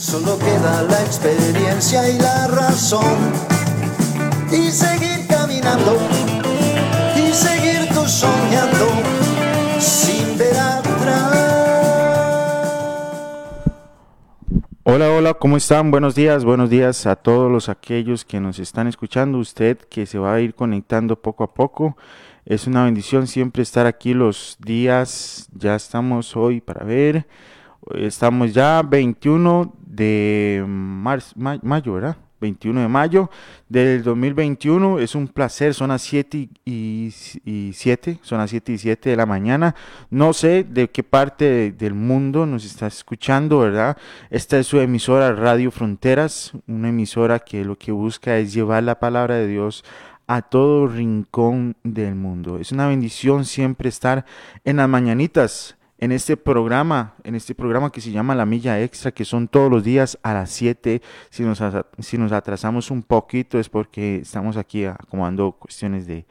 Solo queda la experiencia y la razón. Y seguir caminando. Y seguir tú soñando. Sin ver atrás. Hola, hola, ¿cómo están? Buenos días, buenos días a todos los aquellos que nos están escuchando. Usted que se va a ir conectando poco a poco. Es una bendición siempre estar aquí los días. Ya estamos hoy para ver. Estamos ya 21 de marzo, mayo, ¿verdad? 21 de mayo del 2021. Es un placer, son las 7 y, 7, son las 7 y 7 de la mañana. No sé de qué parte del mundo nos está escuchando, ¿verdad? Esta es su emisora Radio Fronteras, una emisora que lo que busca es llevar la palabra de Dios a todo rincón del mundo. Es una bendición siempre estar en las mañanitas en este programa, en este programa que se llama La Milla Extra, que son todos los días a las 7. Si nos, si nos atrasamos un poquito es porque estamos aquí acomodando cuestiones de,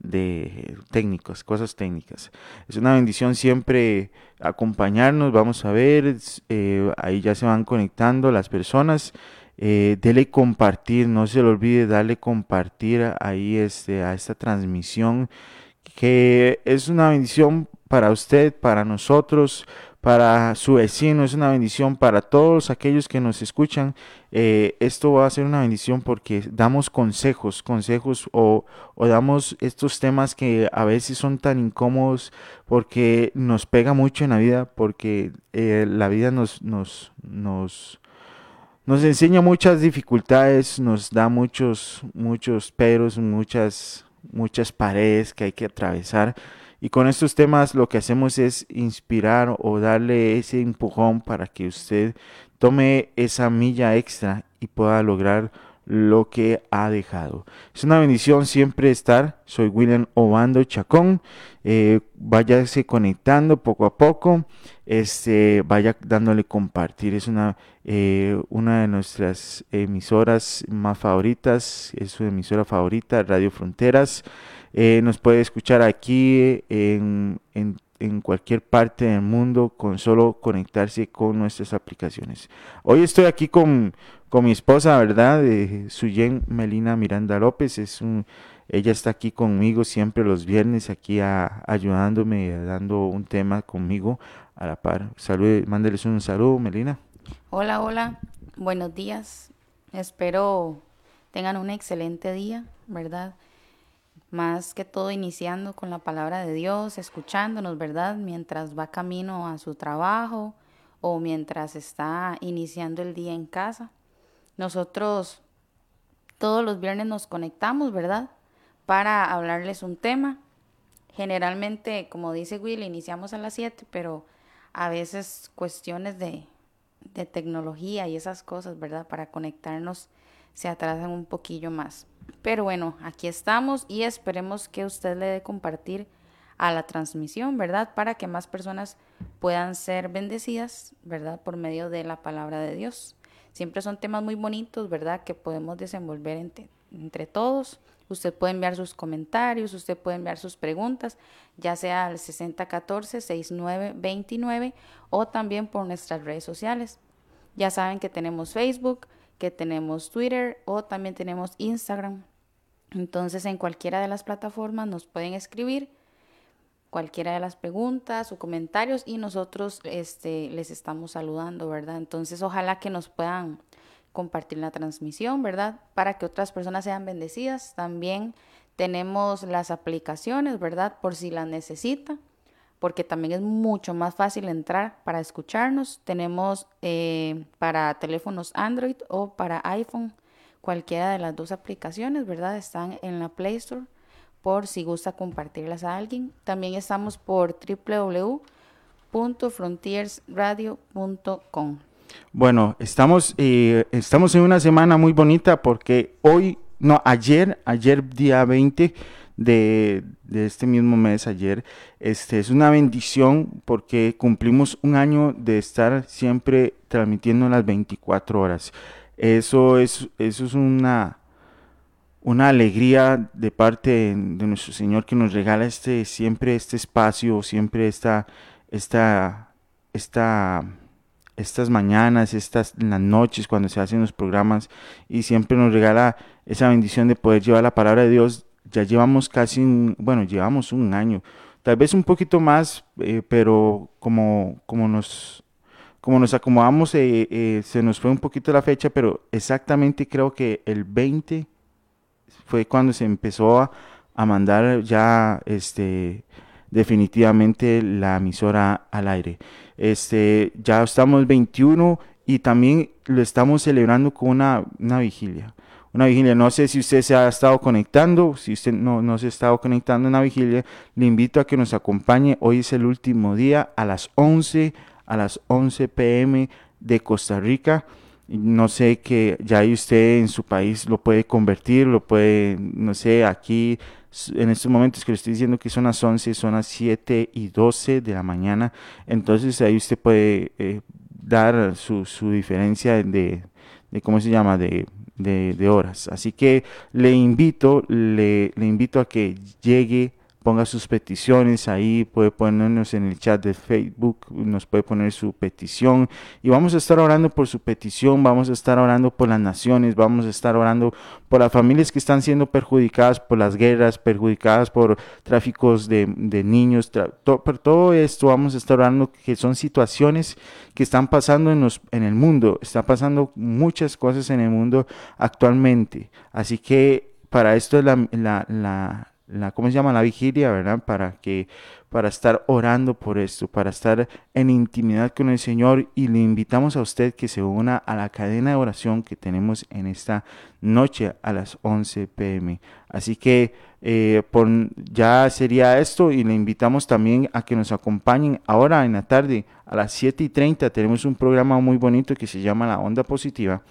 de técnicos, cosas técnicas. Es una bendición siempre acompañarnos, vamos a ver, eh, ahí ya se van conectando las personas. Eh, dele compartir, no se le olvide darle compartir ahí este, a esta transmisión que es una bendición para usted, para nosotros, para su vecino, es una bendición para todos aquellos que nos escuchan. Eh, esto va a ser una bendición porque damos consejos, consejos o, damos estos temas que a veces son tan incómodos porque nos pega mucho en la vida, porque eh, la vida nos, nos, nos, nos enseña muchas dificultades, nos da muchos, muchos peros, muchas, muchas paredes que hay que atravesar. Y con estos temas lo que hacemos es inspirar o darle ese empujón para que usted tome esa milla extra y pueda lograr lo que ha dejado. Es una bendición siempre estar. Soy William Obando Chacón. Eh, váyase conectando poco a poco. Este, vaya dándole compartir. Es una, eh, una de nuestras emisoras más favoritas. Es su emisora favorita, Radio Fronteras. Eh, nos puede escuchar aquí en, cualquier parte del mundo con solo conectarse con nuestras aplicaciones. Hoy estoy aquí con, mi esposa, ¿verdad? Suyen Melina Miranda López. Es un, ella está aquí conmigo siempre los viernes, aquí ayudándome, dando un tema conmigo a la par. Salud, mándeles un saludo, Melina. Hola, hola, buenos días. Espero tengan un excelente día, ¿verdad? más que todo iniciando con la palabra de Dios, escuchándonos, ¿verdad? Mientras va camino a su trabajo o mientras está iniciando el día en casa. Nosotros todos los viernes nos conectamos, ¿verdad? Para hablarles un tema. Generalmente, como dice Will, iniciamos a las 7, pero a veces cuestiones de, de tecnología y esas cosas, ¿verdad? Para conectarnos se atrasan un poquillo más. Pero bueno, aquí estamos y esperemos que usted le dé compartir a la transmisión, ¿verdad? Para que más personas puedan ser bendecidas, ¿verdad? Por medio de la palabra de Dios. Siempre son temas muy bonitos, ¿verdad? Que podemos desenvolver entre, todos. Usted puede enviar sus comentarios, usted puede enviar sus preguntas, ya sea al 6014-6929 o también por nuestras redes sociales. Ya saben que tenemos Facebook, que tenemos Twitter o también tenemos Instagram. Entonces en cualquiera de las plataformas nos pueden escribir cualquiera de las preguntas o comentarios y nosotros este, les estamos saludando, ¿verdad? Entonces ojalá que nos puedan compartir la transmisión, ¿verdad? Para que otras personas sean bendecidas. También tenemos las aplicaciones, ¿verdad? Por si las necesita porque también es mucho más fácil entrar para escucharnos. Tenemos eh, para teléfonos Android o para iPhone, cualquiera de las dos aplicaciones, ¿verdad? Están en la Play Store por si gusta compartirlas a alguien. También estamos por www.frontiersradio.com. Bueno, estamos, eh, estamos en una semana muy bonita porque hoy, no, ayer, ayer día 20 de, este mismo mes, ayer, este, es una bendición porque cumplimos un año de estar siempre transmitiendo las 24 horas. Eso es, eso es una, una alegría de parte de, nuestro Señor que nos regala este, siempre este espacio, siempre esta, esta, esta, estas mañanas, estas las noches cuando se hacen los programas y siempre nos regala esa bendición de poder llevar la palabra de Dios. Ya llevamos casi, bueno, llevamos un año, tal vez un poquito más, eh, pero como, como nos como nos acomodamos, eh, eh, se nos fue un poquito la fecha, pero exactamente creo que el 20 fue cuando se empezó a, mandar ya este, definitivamente la emisora al aire. Este, ya estamos 21 y también lo estamos celebrando con una, una vigilia. Una vigilia, no sé si usted se ha estado conectando, si usted no, no se ha estado conectando en la vigilia, le invito a que nos acompañe. Hoy es el último día a las 11 a las 11 pm de Costa Rica. No sé que ya usted en su país lo puede convertir, lo puede, no sé, aquí en estos momentos que le estoy diciendo que son las 11, son las 7 y 12 de la mañana. Entonces ahí usted puede eh, dar su, su diferencia de, de, ¿cómo se llama? De, de, horas. Así que le invito, le, le invito a que llegue ponga sus peticiones ahí, puede ponernos en el chat de Facebook, nos puede poner su petición. Y vamos a estar orando por su petición, vamos a estar orando por las naciones, vamos a estar orando por las familias que están siendo perjudicadas por las guerras, perjudicadas por tráficos de, niños, por todo esto vamos a estar orando que son situaciones que están pasando en, los, en el mundo, está pasando muchas cosas en el mundo actualmente, así que para esto es la, ¿cómo se llama? La vigilia, ¿verdad? Para que, para estar orando por esto, para estar en intimidad con el Señor y le invitamos a usted que se una a la cadena de oración que tenemos en esta noche a las 11 pm. Así que eh, por, ya sería esto y le invitamos también a que nos acompañen ahora en la tarde a las 7 y 30 tenemos un programa muy bonito que se llama La Onda Positiva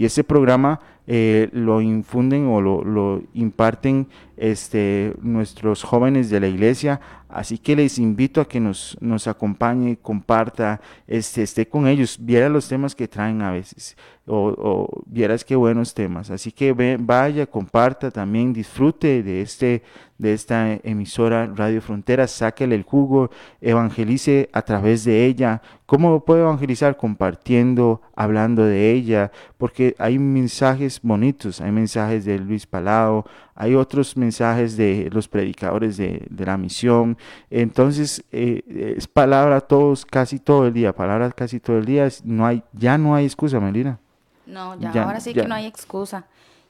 y ese programa eh, lo infunden o lo, imparten este, nuestros jóvenes de la iglesia. Así que les invito a que nos, acompañe, comparta, este, esté con ellos, viera los temas que traen a veces, o, o vieras qué buenos temas. Así que vaya, comparta también, disfrute de este de esta emisora Radio Fronteras, sáquele el jugo, evangelice a través de ella. ¿Cómo puede evangelizar? Compartiendo, hablando de ella, porque hay mensajes bonitos, hay mensajes de Luis Palao, hay otros mensajes de los predicadores de, la misión. Entonces, eh, es palabra todos, casi todo el día, palabras casi todo el día. No hay, ya no hay excusa, Melina. No, ya, ahora sí que no hay excusa.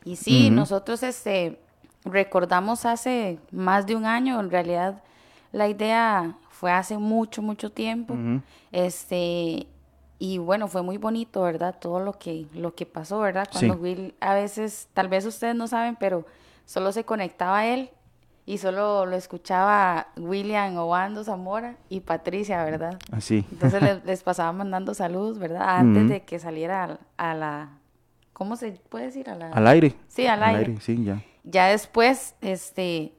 Y sí, nosotros este recordamos hace más de un año, en realidad la idea fue hace mucho, mucho tiempo. Este, y bueno, fue muy bonito, ¿verdad? Todo lo que, lo que pasó, ¿verdad? Cuando Will, a veces, tal vez ustedes no saben, pero solo se conectaba él y solo lo escuchaba William Obando Zamora y Patricia, ¿verdad? Así. Entonces les, pasaba mandando saludos, ¿verdad? Antes de que saliera a, la, ¿cómo se puede decir? al aire. Sí, al, al aire. Sí, ya. Ya después, este,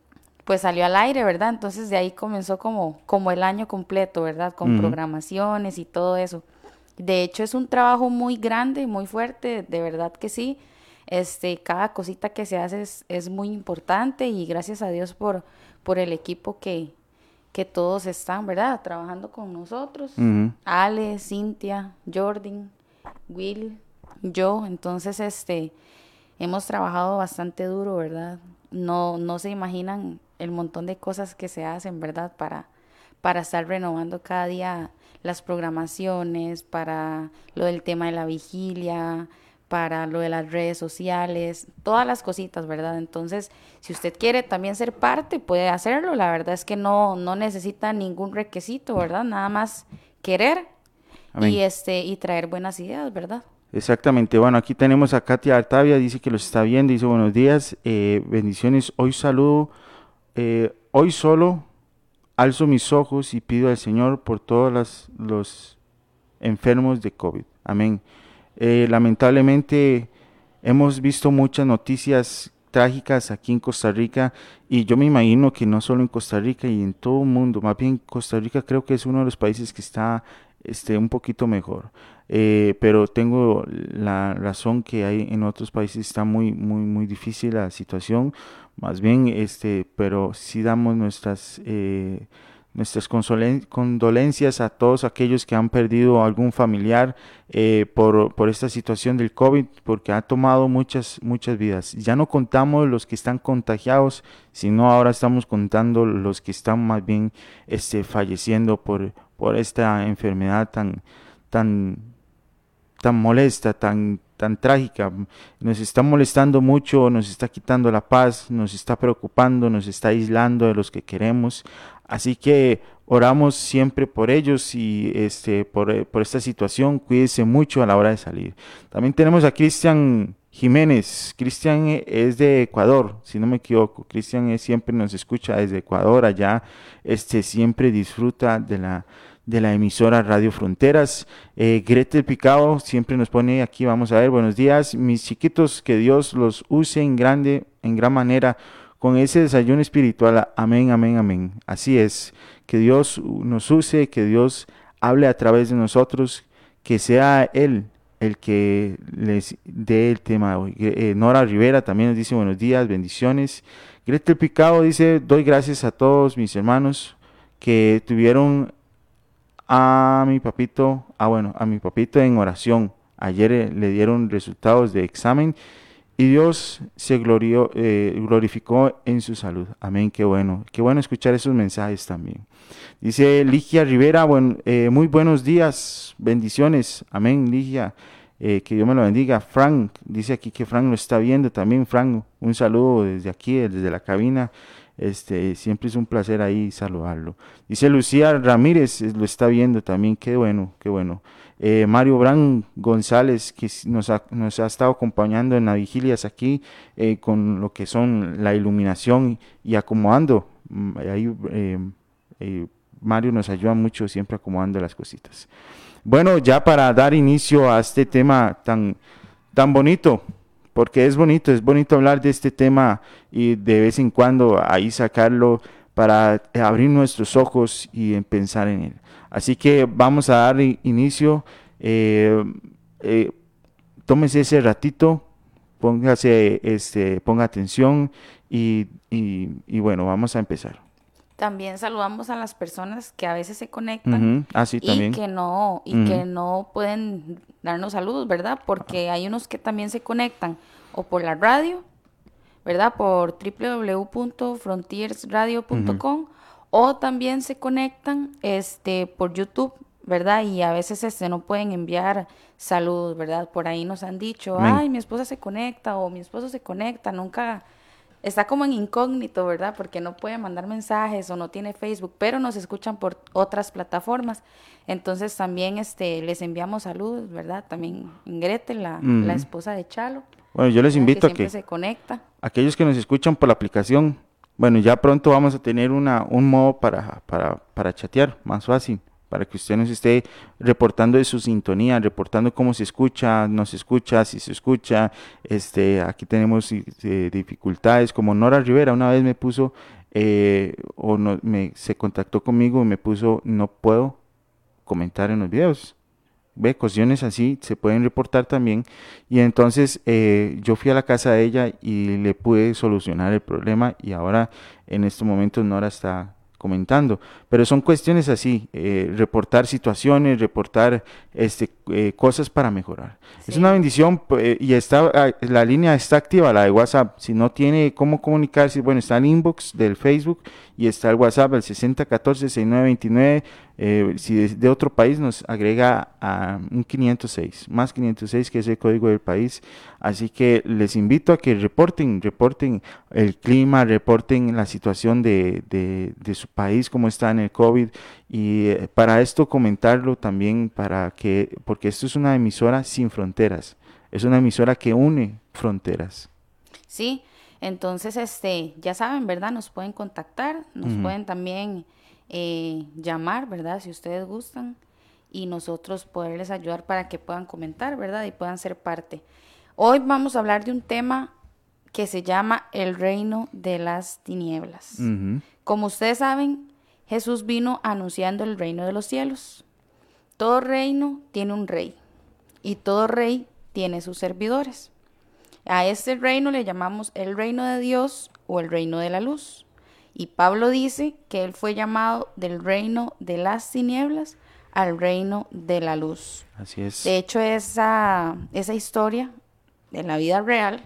pues salió al aire, ¿verdad? Entonces de ahí comenzó como, como el año completo, ¿verdad? Con programaciones y todo eso. De hecho, es un trabajo muy grande, muy fuerte, de verdad que sí. Este, cada cosita que se hace es, muy importante y gracias a Dios por, por el equipo que, que todos están, ¿verdad? Trabajando con nosotros. Ale, Cintia, Jordan, Will, yo. Entonces, este, hemos trabajado bastante duro, ¿verdad? No, no se imaginan el montón de cosas que se hacen, ¿verdad? Para, para estar renovando cada día las programaciones, para lo del tema de la vigilia, para lo de las redes sociales, todas las cositas, ¿verdad? Entonces, si usted quiere también ser parte, puede hacerlo. La verdad es que no, no necesita ningún requisito, ¿verdad? Nada más querer y este y traer buenas ideas, ¿verdad? Exactamente, bueno, aquí tenemos a Katia Artavia, dice que los está viendo, dice buenos días, eh, bendiciones, hoy saludo, eh, hoy solo alzo mis ojos y pido al Señor por todos las, los enfermos de COVID. Amén. Eh, lamentablemente hemos visto muchas noticias trágicas aquí en Costa Rica y yo me imagino que no solo en Costa Rica y en todo el mundo, más bien Costa Rica creo que es uno de los países que está este, un poquito mejor. Eh, pero tengo la razón que hay en otros países está muy muy muy difícil la situación más bien este pero si damos nuestras eh, nuestras condolencias a todos aquellos que han perdido algún familiar eh, por, por, esta situación del COVID, porque ha tomado muchas, muchas vidas. Ya no contamos los que están contagiados, sino ahora estamos contando los que están más bien este, falleciendo por, por esta enfermedad tan, tan, tan molesta, tan, tan trágica. Nos está molestando mucho, nos está quitando la paz, nos está preocupando, nos está aislando de los que queremos. Así que oramos siempre por ellos y este, por, eh, por esta situación. Cuídese mucho a la hora de salir. También tenemos a Cristian Jiménez. Cristian es de Ecuador, si no me equivoco. Cristian siempre nos escucha desde Ecuador, allá este, siempre disfruta de la de la emisora Radio Fronteras. Eh, Gretel Picado siempre nos pone aquí, vamos a ver, buenos días, mis chiquitos, que Dios los use en grande, en gran manera, con ese desayuno espiritual. Amén, amén, amén. Así es, que Dios nos use, que Dios hable a través de nosotros, que sea Él el que les dé el tema hoy. Eh, Nora Rivera también nos dice buenos días, bendiciones. Gretel Picado dice, doy gracias a todos mis hermanos que tuvieron a mi papito, ah bueno, a mi papito en oración. Ayer eh, le dieron resultados de examen y Dios se glorió, eh, glorificó en su salud. Amén, qué bueno. Qué bueno escuchar esos mensajes también. Dice Ligia Rivera, bueno, eh, muy buenos días, bendiciones. Amén, Ligia. que Dios me lo bendiga. Frank, dice aquí que Frank lo está viendo también. Frank, un saludo desde aquí, desde la cabina. Este, siempre es un placer ahí saludarlo. Dice Lucía Ramírez, lo está viendo también, qué bueno, qué bueno. Eh, Mario Bran González, que nos ha, estado acompañando en las vigilias aquí eh, con lo que son la iluminación y acomodando. Mm, ahí eh, Mario nos ayuda mucho siempre acomodando las cositas. Bueno, ya para dar inicio a este tema tan, tan bonito, porque es bonito, es bonito hablar de este tema y de vez en cuando ahí sacarlo para abrir nuestros ojos y pensar en él. Así que vamos a dar inicio. Eh, eh, tómese ese ratito, póngase, este, ponga atención y, y bueno, vamos a empezar. También saludamos a las personas que a veces se conectan ah, y que no y que no pueden darnos saludos, ¿verdad? Porque hay unos que también se conectan o por la radio, ¿verdad? Por www.frontiersradio.com o también se conectan este por YouTube, ¿verdad? Y a veces este no pueden enviar saludos, ¿verdad? Por ahí nos han dicho, "Ay, mi esposa se conecta" o "Mi esposo se conecta", nunca está como en incógnito, ¿verdad? Porque no puede mandar mensajes o no tiene Facebook, pero nos escuchan por otras plataformas. Entonces también este, les enviamos saludos, ¿verdad? También Gretel, la, la esposa de Chalo. Bueno, yo les invito a que se conecta. aquellos que nos escuchan por la aplicación, bueno, ya pronto vamos a tener una, un modo para, para, para chatear más fácil para que usted nos esté reportando de su sintonía, reportando cómo se escucha, no se escucha, si se escucha. Este, aquí tenemos eh, dificultades, como Nora Rivera una vez me puso, eh, o no, me, se contactó conmigo y me puso, no puedo comentar en los videos. Ve, cuestiones así se pueden reportar también. Y entonces eh, yo fui a la casa de ella y le pude solucionar el problema y ahora en estos momentos Nora está comentando, pero son cuestiones así, eh, reportar situaciones, reportar este, eh, cosas para mejorar. Es una bendición eh, y está ah, la línea está activa, la de WhatsApp. Si no tiene cómo comunicarse, bueno, está el inbox del Facebook y está el WhatsApp, el 6014-6929. Eh, si de, otro país nos agrega a un 506, más 506 que es el código del país. Así que les invito a que reporten, reporten el clima, reporten la situación de, de, su país, cómo está en el COVID. Y eh, para esto comentarlo también, para que, porque esto es una emisora sin fronteras, es una emisora que une fronteras. Sí, entonces, este, ya saben, ¿verdad? Nos pueden contactar, nos pueden también eh, llamar, ¿verdad? Si ustedes gustan. y nosotros poderles ayudar para que puedan comentar, ¿verdad? Y puedan ser parte. Hoy vamos a hablar de un tema que se llama el reino de las tinieblas. Como ustedes saben, Jesús vino anunciando el reino de los cielos. Todo reino tiene un rey y todo rey tiene sus servidores. A este reino le llamamos el reino de Dios o el reino de la luz. Y Pablo dice que él fue llamado del reino de las tinieblas al reino de la luz. Así es. De hecho, esa, esa historia de la vida real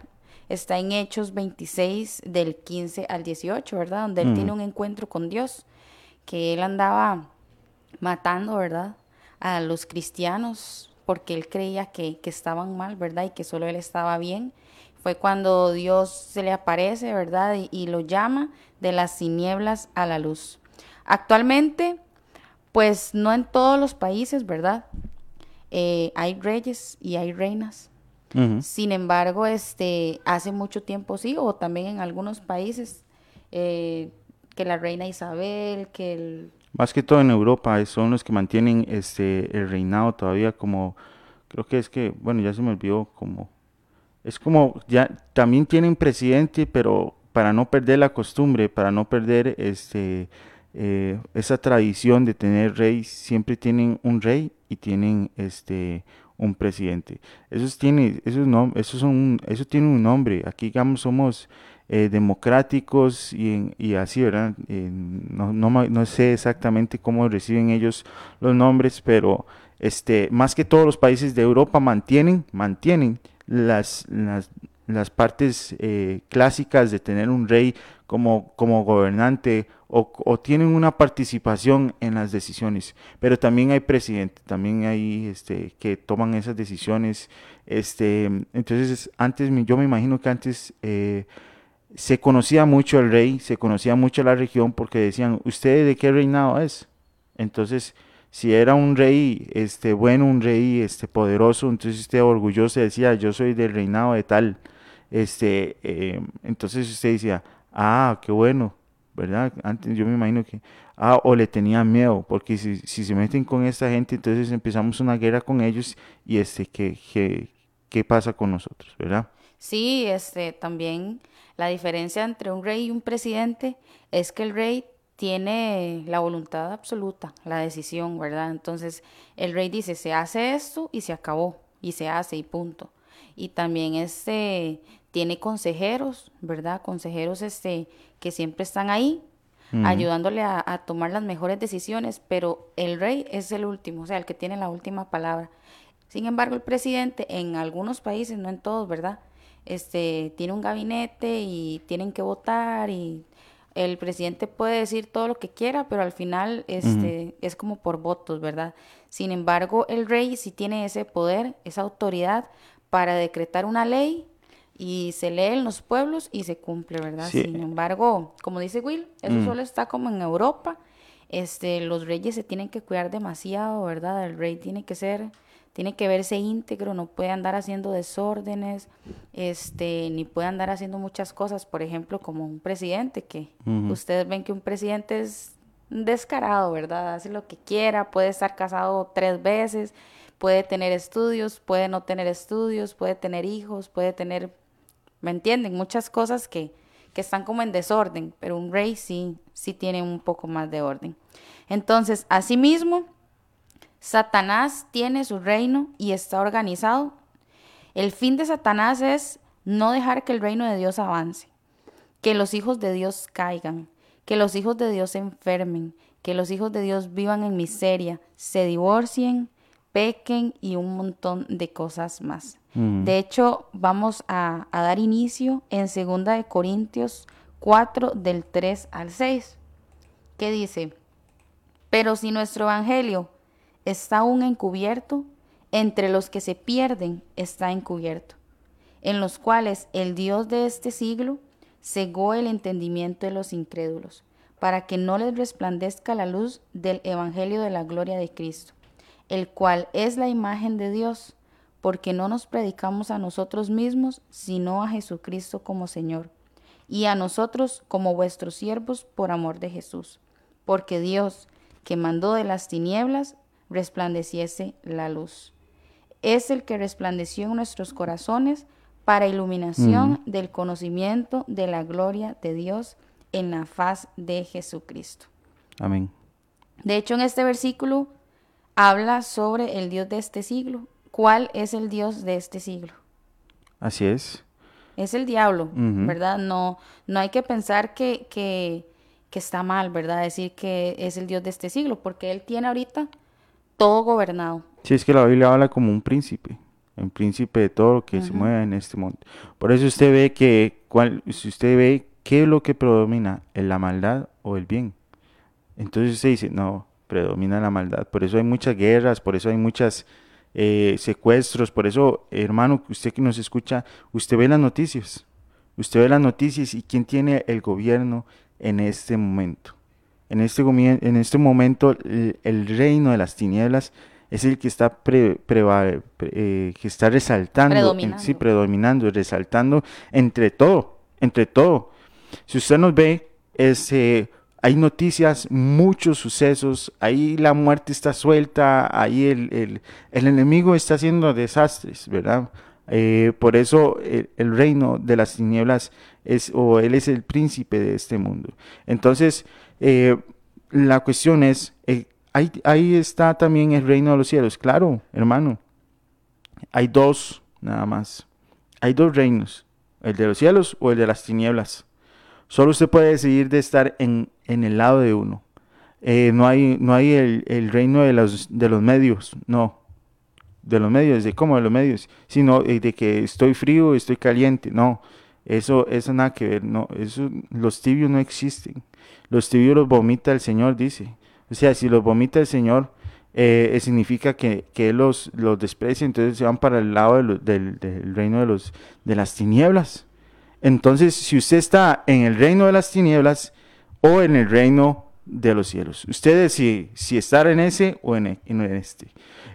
está en Hechos 26 del 15 al 18, ¿verdad? Donde él tiene un encuentro con Dios, que él andaba matando, ¿verdad? A los cristianos porque él creía que, que estaban mal, ¿verdad? Y que solo él estaba bien. Fue cuando Dios se le aparece, ¿verdad? Y, y lo llama de las tinieblas a la luz. Actualmente pues no en todos los países, ¿verdad? Eh, hay reyes y hay reinas. Sin embargo, este, hace mucho tiempo sí, o también en algunos países, eh, que la reina Isabel, que el... Más que todo en Europa, son los que mantienen este, el reinado todavía como, creo que es que, bueno, ya se me olvidó como, es como, ya también tienen presidente, pero para no perder la costumbre, para no perder este eh, esa tradición de tener rey, siempre tienen un rey y tienen este un presidente. Eso tiene, eso no, eso son, eso tiene un nombre. Aquí digamos somos eh, democráticos y, y, así, ¿verdad? Eh, no, no, no, sé exactamente cómo reciben ellos los nombres, pero este, más que todos los países de Europa mantienen, mantienen las, las, las partes clásicas de tener un rey como, como gobernante o, tienen una participación en las decisiones, pero también hay presidentes, también hay este, que toman esas decisiones. Este, entonces, antes yo me imagino que antes eh, se conocía mucho el rey, se conocía mucho la región porque decían, ¿usted de qué reinado es? Entonces, si era un rey este, bueno, un rey este, poderoso, entonces usted orgulloso decía, yo soy del reinado de tal. Este, eh, entonces usted decía, ah, qué bueno, ¿verdad? Antes yo me imagino que, ah, o le tenían miedo, porque si, si se meten con esta gente, entonces empezamos una guerra con ellos y este, ¿qué, qué, qué pasa con nosotros, verdad? Sí, este, también la diferencia entre un rey y un presidente es que el rey tiene la voluntad absoluta, la decisión, ¿verdad? Entonces el rey dice, se hace esto y se acabó, y se hace y punto. Y también este tiene consejeros, ¿verdad? Consejeros este que siempre están ahí ayudándole a, tomar las mejores decisiones, pero el rey es el último, o sea, el que tiene la última palabra. Sin embargo, el presidente en algunos países, no en todos, ¿verdad? Este tiene un gabinete y tienen que votar y el presidente puede decir todo lo que quiera, pero al final este es como por votos, ¿verdad? Sin embargo, el rey sí tiene ese poder, esa autoridad para decretar una ley y se lee en los pueblos y se cumple, ¿verdad? Sin embargo, como dice Will, eso mm. solo está como en Europa. Este, los reyes se tienen que cuidar demasiado, ¿verdad? El rey tiene que ser, tiene que verse íntegro, no puede andar haciendo desórdenes, este, ni puede andar haciendo muchas cosas, por ejemplo, como un presidente, que ustedes ven que un presidente es descarado, ¿verdad? Hace lo que quiera, puede estar casado tres veces, puede tener estudios, puede no tener estudios, puede tener hijos, puede tener ¿Me entienden? Muchas cosas que, que están como en desorden, pero un rey sí, sí tiene un poco más de orden. Entonces, asimismo, Satanás tiene su reino y está organizado. El fin de Satanás es no dejar que el reino de Dios avance, que los hijos de Dios caigan, que los hijos de Dios se enfermen, que los hijos de Dios vivan en miseria, se divorcien, pequen y un montón de cosas más. De hecho, vamos a, dar inicio en 2 de Corintios 4 del 3 al 6, que dice, pero si nuestro evangelio está aún encubierto, entre los que se pierden está encubierto, en los cuales el Dios de este siglo cegó el entendimiento de los incrédulos, para que no les resplandezca la luz del evangelio de la gloria de Cristo, el cual es la imagen de Dios porque no nos predicamos a nosotros mismos, sino a Jesucristo como Señor, y a nosotros como vuestros siervos por amor de Jesús. Porque Dios, que mandó de las tinieblas, resplandeciese la luz. Es el que resplandeció en nuestros corazones para iluminación del conocimiento de la gloria de Dios en la faz de Jesucristo. Amén. De hecho, en este versículo habla sobre el Dios de este siglo. ¿Cuál es el Dios de este siglo? Así es. Es el diablo. ¿verdad? No, no hay que pensar que, que, que está mal, ¿verdad? Decir que es el Dios de este siglo, porque él tiene ahorita todo gobernado. Sí, es que la Biblia habla como un príncipe, un príncipe de todo lo que se mueve en este mundo. Por eso usted ve que, cuál, si usted ve qué es lo que predomina, ¿en la maldad o el bien? Entonces usted dice, no, predomina la maldad. Por eso hay muchas guerras, por eso hay muchas eh, secuestros, por eso, hermano, usted que nos escucha, usted ve las noticias, usted ve las noticias y quién tiene el gobierno en este momento. En este, en este momento el, el reino de las tinieblas es el que está, pre- preva- pre- eh, que está resaltando, en- Predominando. sí, predominando, resaltando entre todo, entre todo. Si usted nos ve, es, eh, hay noticias, muchos sucesos, ahí la muerte está suelta, ahí el, el- el enemigo está haciendo desastres, ¿verdad? Eh, por eso el, el reino de las tinieblas es, o él es el príncipe de este mundo. Entonces, eh, la cuestión es, eh, ahí, ahí está también el reino de los cielos, claro, hermano. Hay dos, nada más. Hay dos reinos, el de los cielos o el de las tinieblas. Solo usted puede decidir de estar en, en el lado de uno. Eh, no hay, no hay el, el reino de los, de los medios, no. De los medios, ¿de cómo de los medios? Sino eh, de que estoy frío, estoy caliente, no. Eso, eso nada que ver, no. Eso, los tibios no existen. Los tibios los vomita el Señor, dice. O sea, si los vomita el Señor, eh, eh, significa que, que Él los, los desprecia, entonces se van para el lado del, del reino de, los, de las tinieblas. Entonces, si usted está en el reino de las tinieblas o en el reino de los cielos, usted decide si estar en ese o en, en este.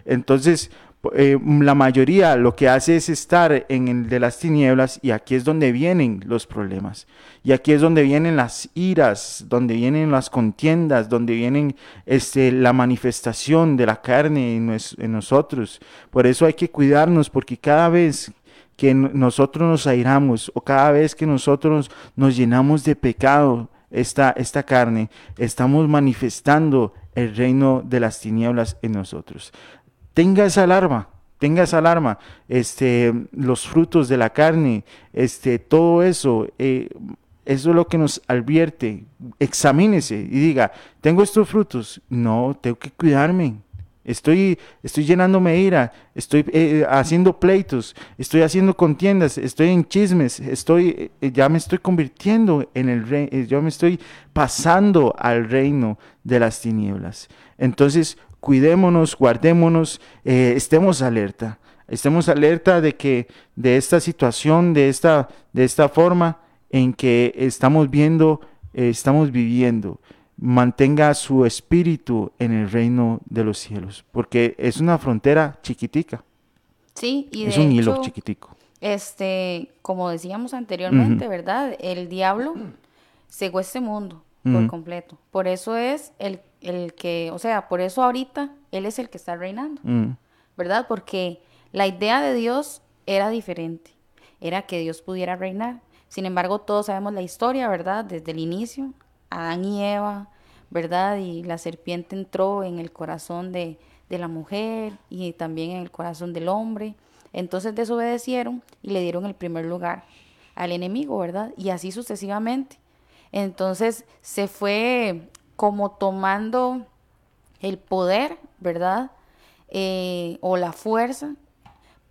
Entonces, eh, la mayoría lo que hace es estar en el de las tinieblas y aquí es donde vienen los problemas. Y aquí es donde vienen las iras, donde vienen las contiendas, donde vienen este, la manifestación de la carne en, nosotros. Por eso hay que cuidarnos porque cada vez que nosotros nos airamos o cada vez que nosotros nos llenamos de pecado, esta, esta carne, estamos manifestando el reino de las tinieblas en nosotros. Tenga esa alarma, tenga esa alarma, este, los frutos de la carne, este, todo eso, eh, eso es lo que nos advierte. Examínese y diga, ¿tengo estos frutos? No, tengo que cuidarme. Estoy, estoy llenándome de ira, estoy eh, haciendo pleitos, estoy haciendo contiendas, estoy en chismes, estoy, eh, ya me estoy convirtiendo en el rey, yo me estoy pasando al reino de las tinieblas. Entonces, cuidémonos, guardémonos, eh, estemos alerta, estemos alerta de que de esta situación, de esta, de esta forma en que estamos viendo, eh, estamos viviendo mantenga su espíritu en el reino de los cielos, porque es una frontera chiquitica, Sí, y es de un hilo chiquitico. este, como decíamos anteriormente, ¿verdad? El diablo cegó este mundo por completo. Por eso es el, el que, o sea, por eso ahorita él es el que está reinando. Mm, ¿verdad? Porque la idea de Dios era diferente, era que Dios pudiera reinar. Sin embargo, todos sabemos la historia, ¿verdad? Desde el inicio, Adán y Eva, ¿verdad? Y la serpiente entró en el corazón de, de la mujer y también en el corazón del hombre. Entonces desobedecieron y le dieron el primer lugar al enemigo, ¿verdad? Y así sucesivamente. Entonces se fue como tomando el poder, ¿verdad? Eh, o la fuerza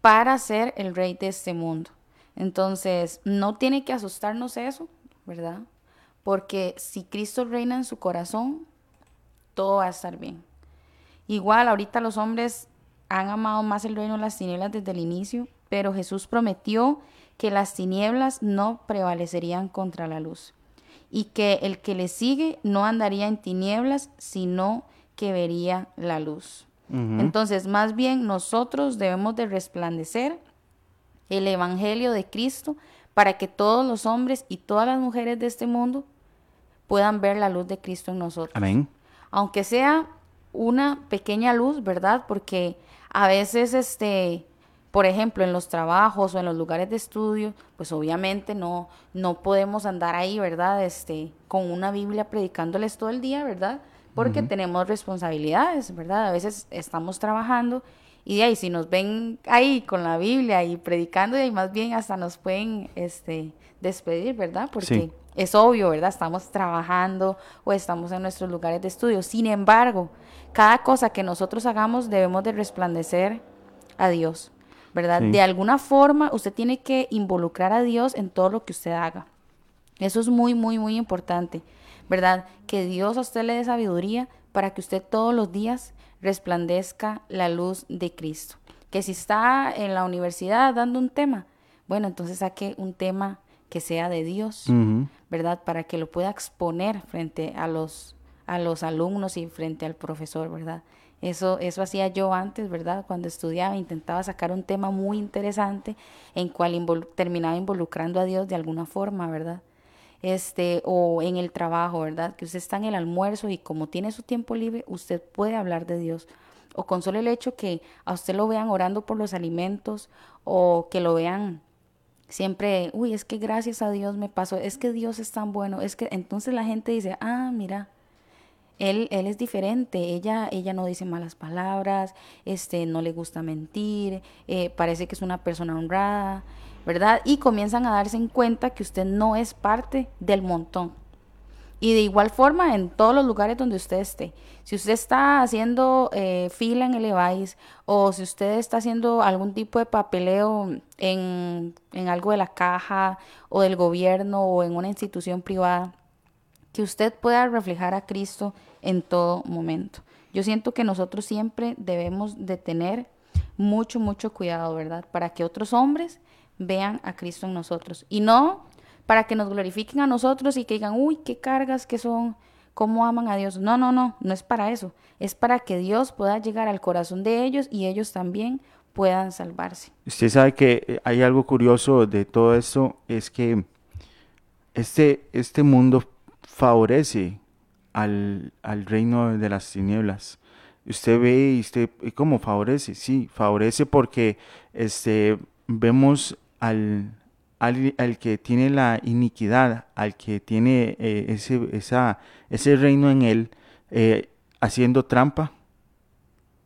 para ser el rey de este mundo. Entonces, no tiene que asustarnos eso, ¿verdad? Porque si Cristo reina en su corazón, todo va a estar bien. Igual, ahorita los hombres han amado más el reino de las tinieblas desde el inicio, pero Jesús prometió que las tinieblas no prevalecerían contra la luz y que el que le sigue no andaría en tinieblas, sino que vería la luz. Entonces, más bien nosotros debemos de resplandecer el Evangelio de Cristo para que todos los hombres y todas las mujeres de este mundo puedan ver la luz de Cristo en nosotros. Amén. Aunque sea una pequeña luz, ¿verdad? Porque a veces, este, por ejemplo, en los trabajos o en los lugares de estudio, pues obviamente no, no podemos andar ahí, ¿verdad? Este, con una Biblia predicándoles todo el día, ¿verdad? Porque tenemos responsabilidades, ¿verdad? A veces estamos trabajando y de ahí si nos ven ahí con la Biblia y predicando, y más bien hasta nos pueden este, despedir, ¿verdad? Porque es obvio, ¿verdad? Estamos trabajando o estamos en nuestros lugares de estudio. Sin embargo, cada cosa que nosotros hagamos debemos de resplandecer a Dios. ¿Verdad? De alguna forma usted tiene que involucrar a Dios en todo lo que usted haga. Eso es muy, muy, muy importante, ¿verdad? Que Dios a usted le dé sabiduría para que usted todos los días resplandezca la luz de Cristo. Que si está en la universidad dando un tema, bueno, entonces saque un tema que sea de Dios, ¿verdad? Para que lo pueda exponer frente a los, a los alumnos y frente al profesor, ¿verdad? Eso, eso hacía yo antes, ¿verdad? Cuando estudiaba, intentaba sacar un tema muy interesante en cual terminaba involucrando a Dios de alguna forma, ¿verdad? Este, o en el trabajo, ¿verdad? Que usted está en el almuerzo y como tiene su tiempo libre, usted puede hablar de Dios. O con solo el hecho que a usted lo vean orando por los alimentos o que lo vean siempre, uy, es que gracias a Dios me pasó, es que Dios es tan bueno, es que entonces la gente dice, ah, mira, él, es diferente, ella, no dice malas palabras, este, no le gusta mentir, eh, parece que es una persona honrada, ¿verdad? Y comienzan a darse en cuenta que usted no es parte del montón. Y de igual forma en todos los lugares donde usted esté. Si usted está haciendo eh, fila en el EVAIS o si usted está haciendo algún tipo de papeleo en algo de la caja o del gobierno o en una institución privada, que usted pueda reflejar a Cristo en todo momento. Yo siento que nosotros siempre debemos de tener mucho, mucho cuidado, ¿verdad? Para que otros hombres vean a Cristo en nosotros y no para que nos glorifiquen a nosotros y que digan, uy, qué cargas que son, cómo aman a Dios. No, no, no, no es para eso. Es para que Dios pueda llegar al corazón de ellos y ellos también puedan salvarse. Usted sabe que eh, hay algo curioso de todo esto, es que este, este mundo favorece al, reino de las tinieblas. Usted ve y usted, ¿cómo favorece? Sí, favorece porque este, vemos al, al, que tiene la iniquidad, al que tiene eh, ese, esa, ese reino en él, eh, haciendo trampa.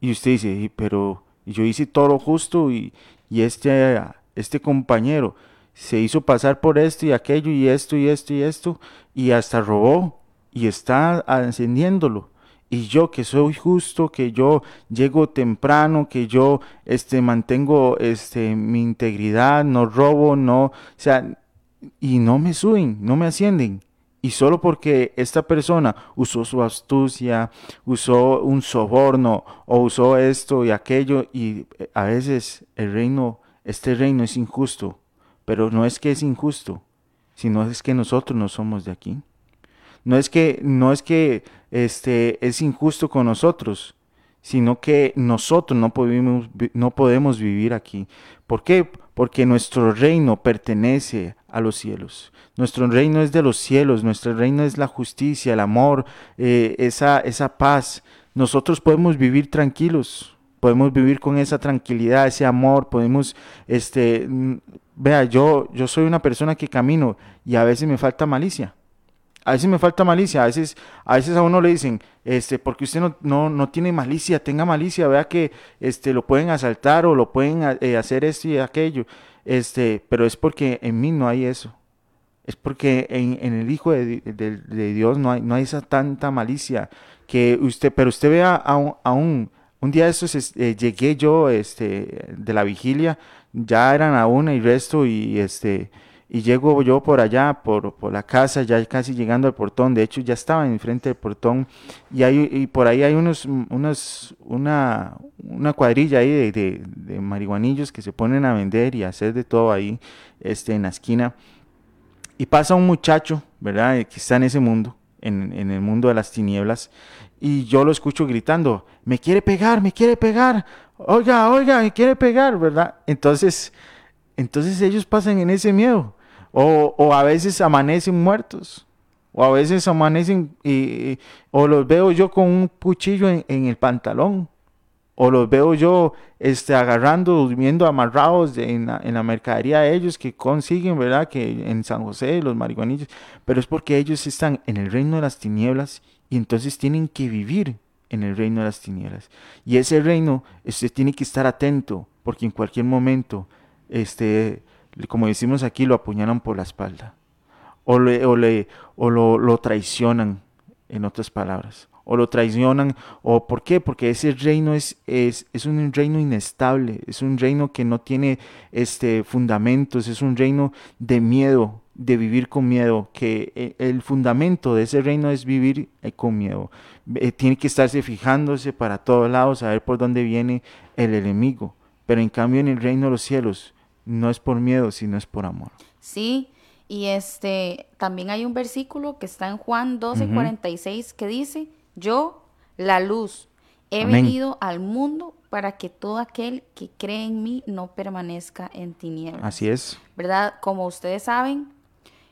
Y usted dice, pero yo hice todo lo justo y, y este, este compañero, se hizo pasar por esto y aquello y esto y esto y esto y hasta robó y está ascendiéndolo. Y yo que soy justo, que yo llego temprano, que yo este, mantengo este, mi integridad, no robo, no, o sea, y no me suben, no me ascienden. Y solo porque esta persona usó su astucia, usó un soborno o usó esto y aquello, y eh, a veces el reino, este reino es injusto, pero no es que es injusto, sino es que nosotros no somos de aquí. No es que, no es que este, es injusto con nosotros, sino que nosotros no podemos, no podemos vivir aquí. ¿Por qué? Porque nuestro reino pertenece a los cielos. Nuestro reino es de los cielos, nuestro reino es la justicia, el amor, eh, esa, esa paz. Nosotros podemos vivir tranquilos, podemos vivir con esa tranquilidad, ese amor, podemos, este, vea, yo, yo soy una persona que camino y a veces me falta malicia. A veces me falta malicia, a veces, a veces a uno le dicen, este, porque usted no, no, no tiene malicia, tenga malicia, vea que este, lo pueden asaltar o lo pueden eh, hacer esto y aquello. Este, pero es porque en mí no hay eso. Es porque en, en el Hijo de, de, Dios no hay, no hay esa tanta malicia que usted, pero usted vea a un, un día de estos eh, llegué yo este, de la vigilia, ya eran a una y resto y este y llego yo por allá, por, por, la casa, ya casi llegando al portón, de hecho ya estaba enfrente del portón, y, hay, y por ahí hay unos, unos una, una cuadrilla ahí de, de, de, marihuanillos que se ponen a vender y a hacer de todo ahí este, en la esquina. Y pasa un muchacho, ¿verdad?, que está en ese mundo, en, en el mundo de las tinieblas, y yo lo escucho gritando, me quiere pegar, me quiere pegar, oiga, oiga, me quiere pegar, ¿verdad? Entonces, entonces ellos pasan en ese miedo o, a veces amanecen muertos. O a veces amanecen y, o los veo yo con un cuchillo en, el pantalón. O los veo yo este, agarrando, durmiendo amarrados en, la, en, la, mercadería de ellos que consiguen, ¿verdad? Que en San José, los marihuanillos. Pero es porque ellos están en el reino de las tinieblas y entonces tienen que vivir en el reino de las tinieblas. Y ese reino, usted tiene que estar atento, porque en cualquier momento, este, como decimos aquí, lo apuñalan por la espalda. O, le, o, le, o lo, lo traicionan, en otras palabras o lo traicionan, o por qué, porque ese reino es, es, es, un reino inestable, es un reino que no tiene este, fundamentos, es un reino de miedo, de vivir con miedo, que eh, el fundamento de ese reino es vivir eh, con miedo. Eh, tiene que estarse fijándose para todos lados, saber por dónde viene el enemigo. Pero en cambio en el reino de los cielos no es por miedo, sino es por amor. Sí, y este también hay un versículo que está en Juan 12, 46 que dice, yo, la luz, he venido al mundo para que todo aquel que cree en mí no permanezca en tinieblas. Así es. ¿Verdad? Como ustedes saben,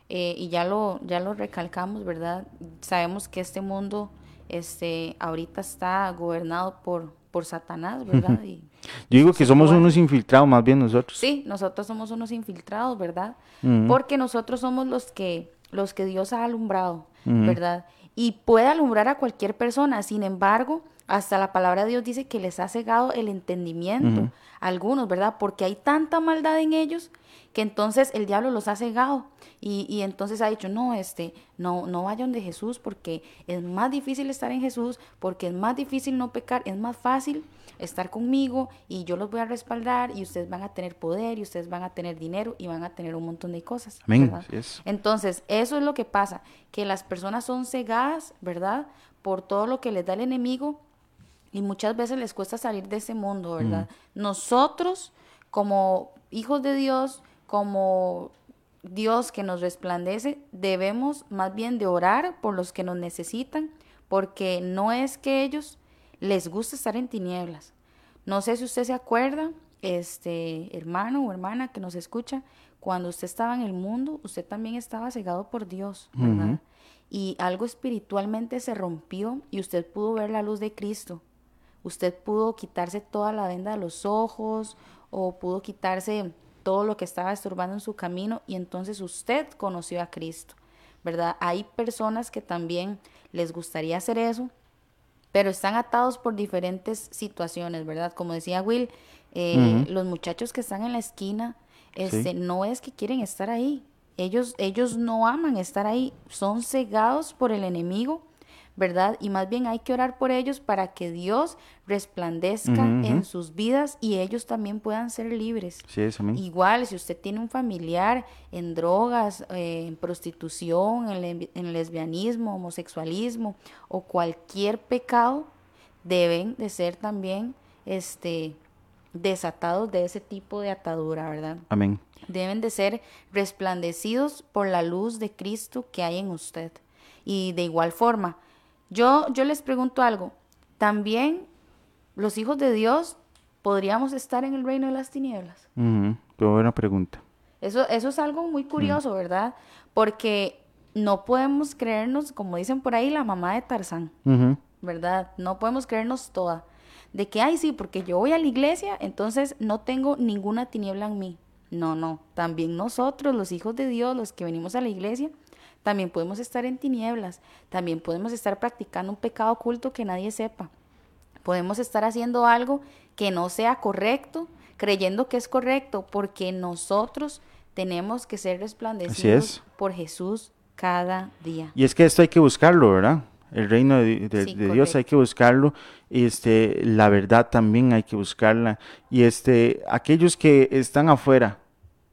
eh, y ya lo, ya lo recalcamos, ¿verdad? Sabemos que este mundo este, ahorita está gobernado por, por Satanás, ¿verdad? Yo digo que somos unos infiltrados más bien nosotros. Sí, nosotros somos unos infiltrados, ¿verdad? Porque nosotros somos los que, los que Dios ha alumbrado, ¿verdad? Y puede alumbrar a cualquier persona, sin embargo, hasta la palabra de Dios dice que les ha cegado el entendimiento a algunos, ¿verdad? Porque hay tanta maldad en ellos que entonces el diablo los ha cegado y, y, entonces ha dicho, no, este, no, no vayan de Jesús porque es más difícil estar en Jesús, porque es más difícil no pecar, es más fácil estar conmigo y yo los voy a respaldar y ustedes van a tener poder y ustedes van a tener dinero y van a tener un montón de cosas. Amén. Entonces, eso es lo que pasa, que las personas son cegadas, ¿verdad? Por todo lo que les da el enemigo y muchas veces les cuesta salir de ese mundo, ¿verdad? Nosotros, como hijos de Dios, como Dios que nos resplandece, debemos más bien de orar por los que nos necesitan, porque no es que ellos les guste estar en tinieblas. No sé si usted se acuerda, este hermano o hermana que nos escucha, cuando usted estaba en el mundo, usted también estaba cegado por Dios, ¿verdad? Y algo espiritualmente se rompió y usted pudo ver la luz de Cristo. Usted pudo quitarse toda la venda de los ojos o pudo quitarse todo lo que estaba estorbando en su camino y entonces usted conoció a Cristo, ¿verdad? Hay personas que también les gustaría hacer eso, pero están atados por diferentes situaciones, ¿verdad? Como decía Will, eh, los muchachos que están en la esquina, este, no es que quieren estar ahí, ellos, ellos no aman estar ahí, son cegados por el enemigo ¿verdad? Y más bien hay que orar por ellos para que Dios resplandezca en sus vidas y ellos también puedan ser libres. Sí, Igual, si usted tiene un familiar en drogas, eh, en prostitución, en, lesbianismo, homosexualismo o cualquier pecado, deben de ser también este, desatados de ese tipo de atadura, ¿verdad? Amén. Deben de ser resplandecidos por la luz de Cristo que hay en usted. Y de igual forma, yo, yo les pregunto algo, ¿también los hijos de Dios podríamos estar en el reino de las tinieblas? Qué buena pregunta. Eso, eso es algo muy curioso, ¿verdad? Porque no podemos creernos, como dicen por ahí, la mamá de Tarzán, ¿verdad? No podemos creernos toda. De que, ay, sí, porque yo voy a la iglesia, entonces no tengo ninguna tiniebla en mí. No, no. También nosotros, los hijos de Dios, los que venimos a la iglesia, también podemos estar en tinieblas, también podemos estar practicando un pecado oculto que nadie sepa. Podemos estar haciendo algo que no sea correcto, creyendo que es correcto, porque nosotros tenemos que ser resplandecidos por Jesús cada día. Y es que esto hay que buscarlo, ¿verdad? El reino de, Dios hay que buscarlo, este, la verdad también hay que buscarla. Y este, aquellos que están afuera,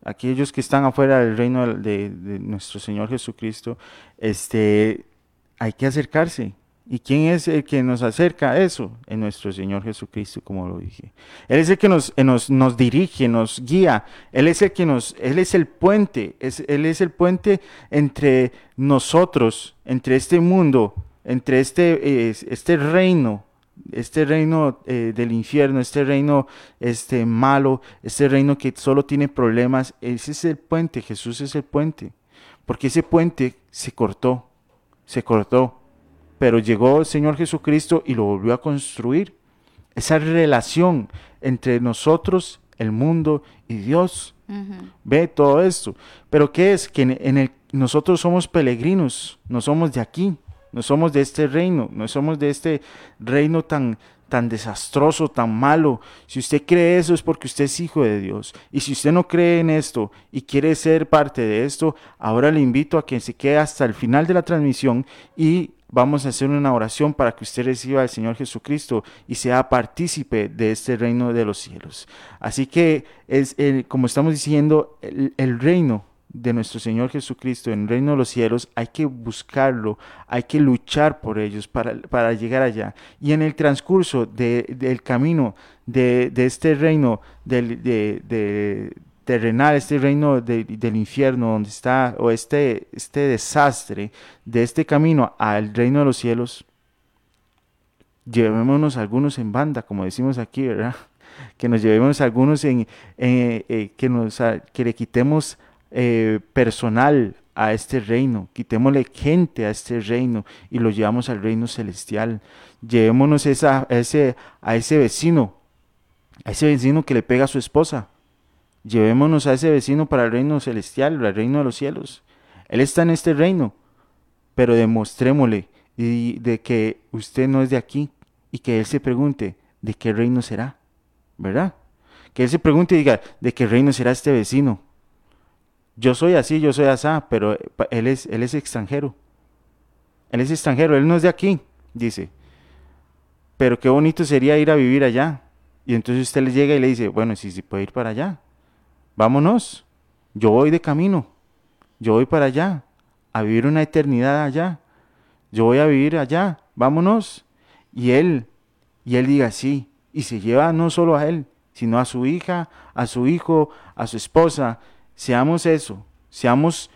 aquellos que están afuera del reino de, nuestro Señor Jesucristo, este, hay que acercarse. ¿Y quién es el que nos acerca a eso? Es nuestro Señor Jesucristo, como lo dije. Él es el que nos, nos, nos dirige, nos guía. Él es el que nos, Él es el puente. Es, él es el puente entre nosotros, entre este mundo, entre este, este reino este reino eh, del infierno, este reino este malo, este reino que solo tiene problemas, ese es el puente, Jesús es el puente, porque ese puente se cortó se cortó, pero llegó el Señor Jesucristo y lo volvió a construir. Esa relación entre nosotros, el mundo y Dios. Ve todo esto. Pero ¿qué es? Que en, el, nosotros somos peregrinos, no somos de aquí, no somos de este reino, no somos de este reino tan, tan desastroso, tan malo. Si usted cree eso es porque usted es hijo de Dios. Y si usted no cree en esto y quiere ser parte de esto, ahora le invito a que se quede hasta el final de la transmisión y vamos a hacer una oración para que usted reciba al Señor Jesucristo y sea partícipe de este reino de los cielos. Así que es como estamos diciendo, el reino de nuestro Señor Jesucristo en el reino de los cielos, hay que buscarlo, hay que luchar por ellos para, llegar allá. Y en el transcurso del camino de, este reino de, terrenal, este reino del infierno donde está, o este, este desastre, de este camino al reino de los cielos, llevémonos algunos en banda, como decimos aquí, ¿verdad? Que nos llevemos algunos en, eh, que, nos, que le quitemos eh, personal a este reino, quitémosle gente a este reino y lo llevamos al reino celestial. Llevémonos esa, a, ese, a ese vecino, a ese vecino que le pega a su esposa. Llevémonos a ese vecino para el reino celestial, el reino de los cielos. Él está en este reino, pero demostrémosle y de que usted no es de aquí y que él se pregunte de qué reino será, ¿verdad? Que él se pregunte y diga, ¿de qué reino será este vecino? Yo soy así, yo soy asá, pero eh, él es, él es extranjero. Él es extranjero, él no es de aquí, dice. Pero qué bonito sería ir a vivir allá. Y entonces usted le llega y le dice, bueno, si sí, puede ir para allá, vámonos. Yo voy de camino, yo voy para allá, a vivir una eternidad allá. Yo voy a vivir allá, vámonos. Y él, y él diga sí, y se lleva no solo a él, sino a su hija, a su hijo, a su esposa, Seamos eso, seamos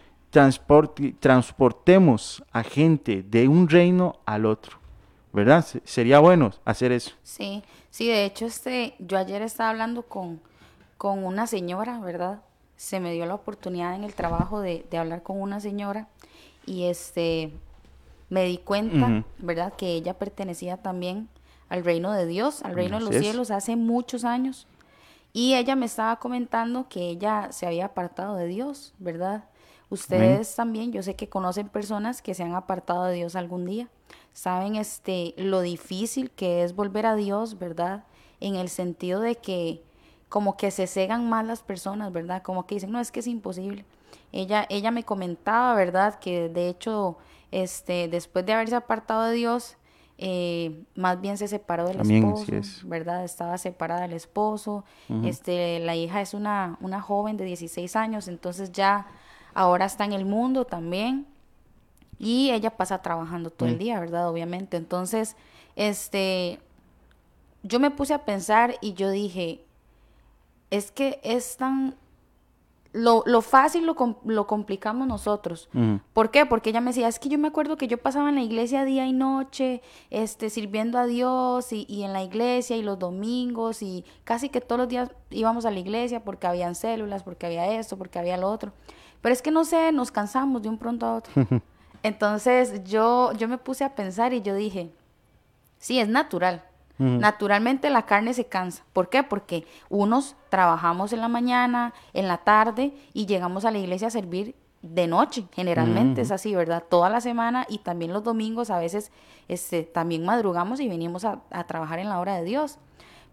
transportemos a gente de un reino al otro. ¿Verdad? Sería bueno hacer eso. Sí, sí, de hecho, este, yo ayer estaba hablando con, con una señora, ¿verdad? Se me dio la oportunidad en el trabajo de, hablar con una señora y este me di cuenta, ¿verdad? Que ella pertenecía también al reino de Dios, al reino de los cielos hace muchos años. Y ella me estaba comentando que ella se había apartado de Dios, ¿verdad? Ustedes también, yo sé que conocen personas que se han apartado de Dios algún día. Saben este lo difícil que es volver a Dios, ¿verdad? En el sentido de que como que se cegan más las personas, ¿verdad? Como que dicen, "No, es que es imposible." Ella ella me comentaba, ¿verdad? Que de hecho este después de haberse apartado de Dios, eh, más bien se separó del esposo, ¿verdad? Estaba separada del esposo. este, la hija es una, una joven de 16 años, entonces ya ahora está en el mundo también. Y ella pasa trabajando todo el mm. día, ¿verdad? Obviamente. Entonces, este, yo me puse a pensar y yo dije, es que es tan lo, lo fácil lo, lo, complicamos nosotros. ¿Por qué? Porque ella me decía, es que yo me acuerdo que yo pasaba en la iglesia día y noche, este, sirviendo a Dios y, y, en la iglesia y los domingos y casi que todos los días íbamos a la iglesia porque habían células, porque había esto, porque había lo otro. Pero es que no sé, nos cansamos de un pronto a otro. Entonces yo, yo me puse a pensar y yo dije, sí, es natural. Naturalmente la carne se cansa. ¿Por qué? Porque unos trabajamos en la mañana, en la tarde y llegamos a la iglesia a servir de noche, generalmente es así, ¿verdad? Toda la semana y también los domingos a veces este, también madrugamos y venimos a, trabajar en la hora de Dios.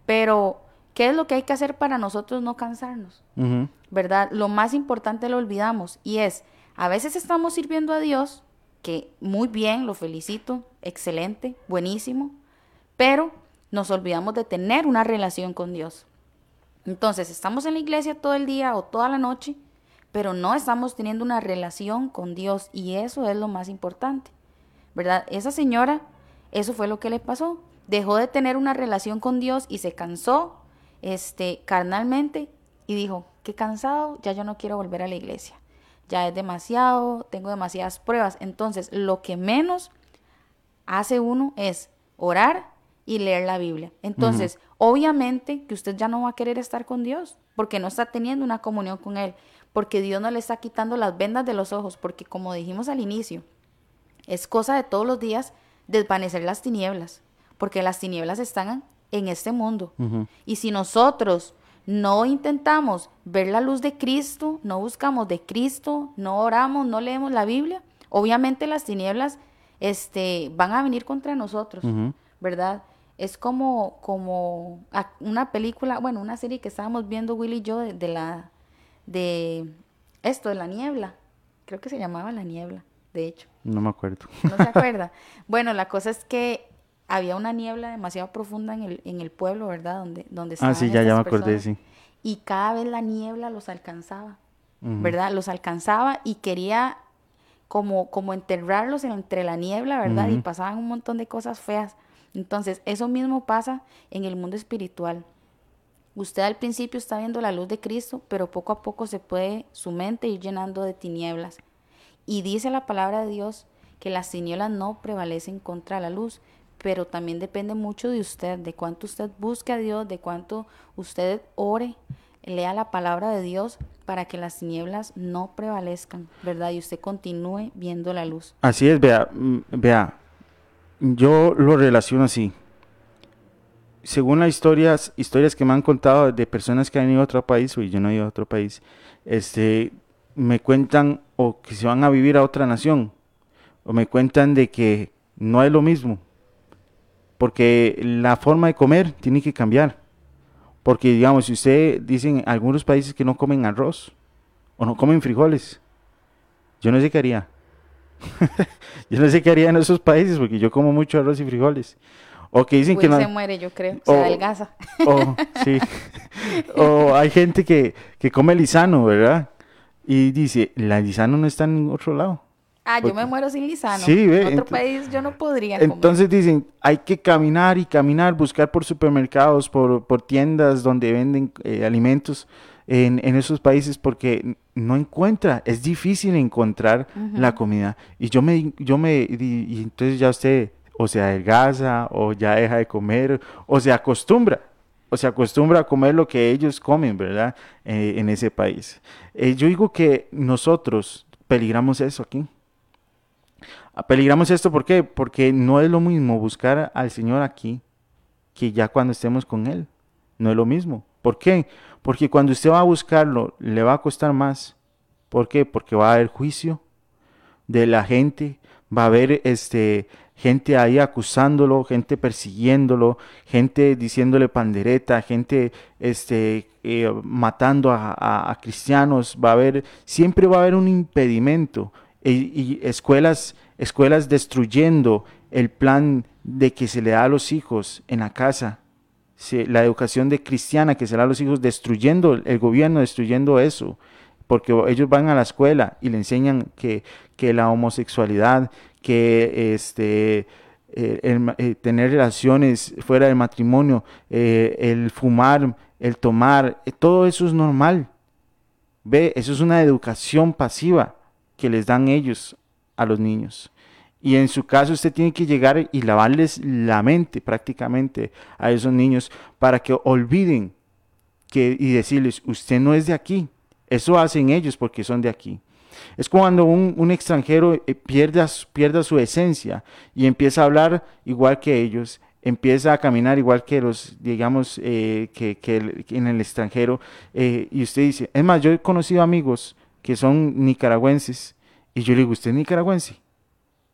Pero, ¿qué es lo que hay que hacer para nosotros no cansarnos? ¿Verdad? Lo más importante lo olvidamos y es, a veces estamos sirviendo a Dios, que muy bien, lo felicito, excelente, buenísimo, pero nos olvidamos de tener una relación con Dios. Entonces, estamos en la iglesia todo el día o toda la noche, pero no estamos teniendo una relación con Dios y eso es lo más importante. ¿Verdad? Esa señora, eso fue lo que le pasó. Dejó de tener una relación con Dios y se cansó este carnalmente y dijo, "Qué cansado, ya yo no quiero volver a la iglesia. Ya es demasiado, tengo demasiadas pruebas." Entonces, lo que menos hace uno es orar y leer la Biblia. Entonces, obviamente que usted ya no va a querer estar con Dios porque no está teniendo una comunión con Él, porque Dios no le está quitando las vendas de los ojos, porque como dijimos al inicio, Es cosa de todos los días desvanecer las tinieblas, porque las tinieblas están en este mundo. Y si nosotros no intentamos ver la luz de Cristo, no buscamos de Cristo, no oramos, no leemos la Biblia, obviamente las tinieblas este, van a venir contra nosotros, ¿verdad? Es como, como una película, bueno, una serie que estábamos viendo Willy y yo de, la, de esto, de la niebla. Creo que se llamaba La Niebla, de hecho. No me acuerdo. ¿No se acuerda? bueno, la cosa es que había una niebla demasiado profunda en el, en el pueblo, ¿verdad? Donde, donde Ah, sí, ya, ya me acordé, sí. Y cada vez la niebla los alcanzaba, ¿verdad? Los alcanzaba y quería como, como enterrarlos entre la niebla, ¿verdad? Y pasaban un montón de cosas feas. Entonces, eso mismo pasa en el mundo espiritual. Usted al principio está viendo la luz de Cristo, pero poco a poco se puede su mente ir llenando de tinieblas. Y dice la palabra de Dios que las tinieblas no prevalecen contra la luz, pero también depende mucho de usted, de cuánto usted busque a Dios, de cuánto usted ore, lea la palabra de Dios para que las tinieblas no prevalezcan, ¿verdad? Y usted continúe viendo la luz. Así es, vea, mm, vea, yo lo relaciono así. Según las historias, historias que me han contado de personas que han ido a otro país, o yo no he ido a otro país, este, me cuentan o que se van a vivir a otra nación, o me cuentan de que no es lo mismo, porque la forma de comer tiene que cambiar. Porque digamos, si usted dicen algunos países que no comen arroz o no comen frijoles, yo no sé qué haría. yo no sé qué haría en esos países porque yo como mucho arroz y frijoles. O que dicen que no. se muere, yo creo. Se adelgaza. O, sí. o hay gente que, que come lisano, ¿verdad? Y dice, la lisano no está en otro lado. Ah, yo me muero sin lisano. Sí, ve, En otro país yo no podría Entonces dicen, hay que caminar y caminar, buscar por supermercados, por, por tiendas donde venden eh, alimentos en, en, esos países porque no encuentra, es difícil encontrar la comida. Y yo me, yo me, y, entonces ya usted o se adelgaza o ya deja de comer o se acostumbra o se acostumbra a comer lo que ellos comen, ¿verdad? Eh, en ese país. Eh, yo digo que nosotros peligramos eso aquí. Peligramos esto, ¿por qué? Porque no es lo mismo buscar al Señor aquí que ya cuando estemos con Él. No es lo mismo. ¿Por qué? Porque cuando usted va a buscarlo, le va a costar más. ¿Por qué? Porque va a haber juicio de la gente, va a haber este, gente ahí acusándolo, gente persiguiéndolo, gente diciéndole pandereta, gente este, eh, matando a, cristianos, va a haber, siempre va a haber un impedimento y escuelas escuelas destruyendo el plan de que se le da a los hijos en la casa, la educación de cristiana que se le da a los hijos, destruyendo el gobierno, destruyendo eso, porque ellos van a la escuela y le enseñan que, que la homosexualidad, que este, eh, eh, tener relaciones fuera del matrimonio, eh, el fumar, el tomar, todo eso es normal. Ve, eso es una educación pasiva que les dan ellos a los niños. Y en su caso usted tiene que llegar y lavarles la mente prácticamente a esos niños para que olviden que, y decirles, usted no es de aquí. Eso hacen ellos porque son de aquí. Es cuando un, extranjero eh, pierda, pierda, su esencia y empieza a hablar igual que ellos, empieza a caminar igual que los, digamos, eh, que, en el extranjero. Eh, y usted dice, es más, yo he conocido amigos que son nicaragüenses y yo le digo, ¿usted es nicaragüense?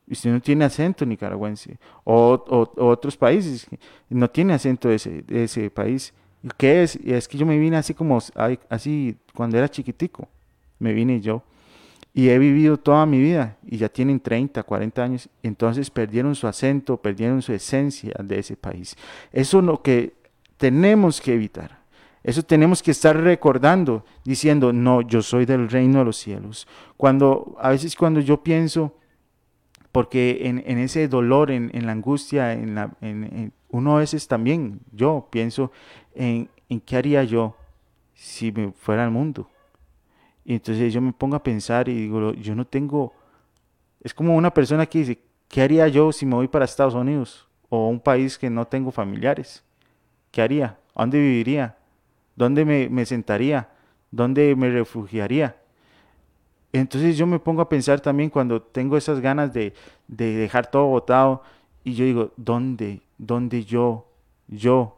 Usted no tiene acento nicaragüense. O, otros países, no tiene acento de ese, ese país. ¿Qué es? Y es que yo me vine así como, así cuando era chiquitico, me vine yo. Y he vivido toda mi vida y ya tienen 30, 40 años, entonces perdieron su acento, perdieron su esencia de ese país. Eso es lo que tenemos que evitar. Eso tenemos que estar recordando, diciendo, no, yo soy del reino de los cielos. Cuando, a veces cuando yo pienso, porque en, ese dolor, en, la angustia, en, la, en, uno a veces también, yo pienso en, en qué haría yo si me fuera al mundo. Y entonces yo me pongo a pensar y digo, yo no tengo, es como una persona que dice, ¿qué haría yo si me voy para Estados Unidos o un país que no tengo familiares? ¿Qué haría? ¿A dónde viviría? ¿Dónde me, me sentaría? ¿Dónde me refugiaría? Entonces yo me pongo a pensar también cuando tengo esas ganas de, de dejar todo botado y yo digo, ¿dónde, dónde yo, yo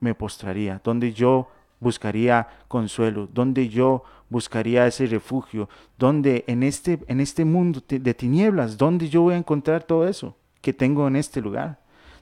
me postraría? ¿Dónde yo buscaría consuelo? ¿Dónde yo buscaría ese refugio? ¿Dónde en este, en este mundo de tinieblas, dónde yo voy a encontrar todo eso que tengo en este lugar?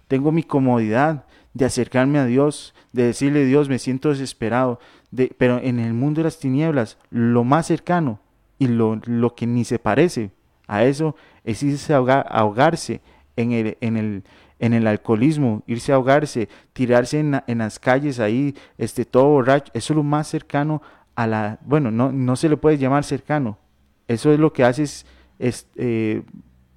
Tengo mi comodidad de acercarme a Dios, de decirle Dios, me siento desesperado, de, pero en el mundo de las tinieblas, lo más cercano y lo, lo que ni se parece a eso es irse a ahogarse en el, en el, en el alcoholismo, irse a ahogarse, tirarse en, en, las calles ahí, este, todo borracho, eso es lo más cercano a la, bueno, no, no se le puede llamar cercano, eso es lo que hace es, eh,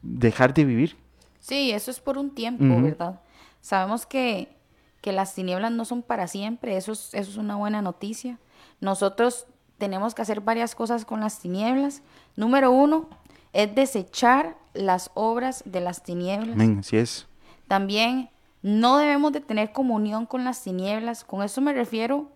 dejar de vivir. Sí, eso es por un tiempo, ¿verdad? Sabemos que, que, las tinieblas no son para siempre, eso es, eso es una buena noticia. Nosotros tenemos que hacer varias cosas con las tinieblas. Número uno, es desechar las obras de las tinieblas. así es. También no debemos de tener comunión con las tinieblas. Con eso me refiero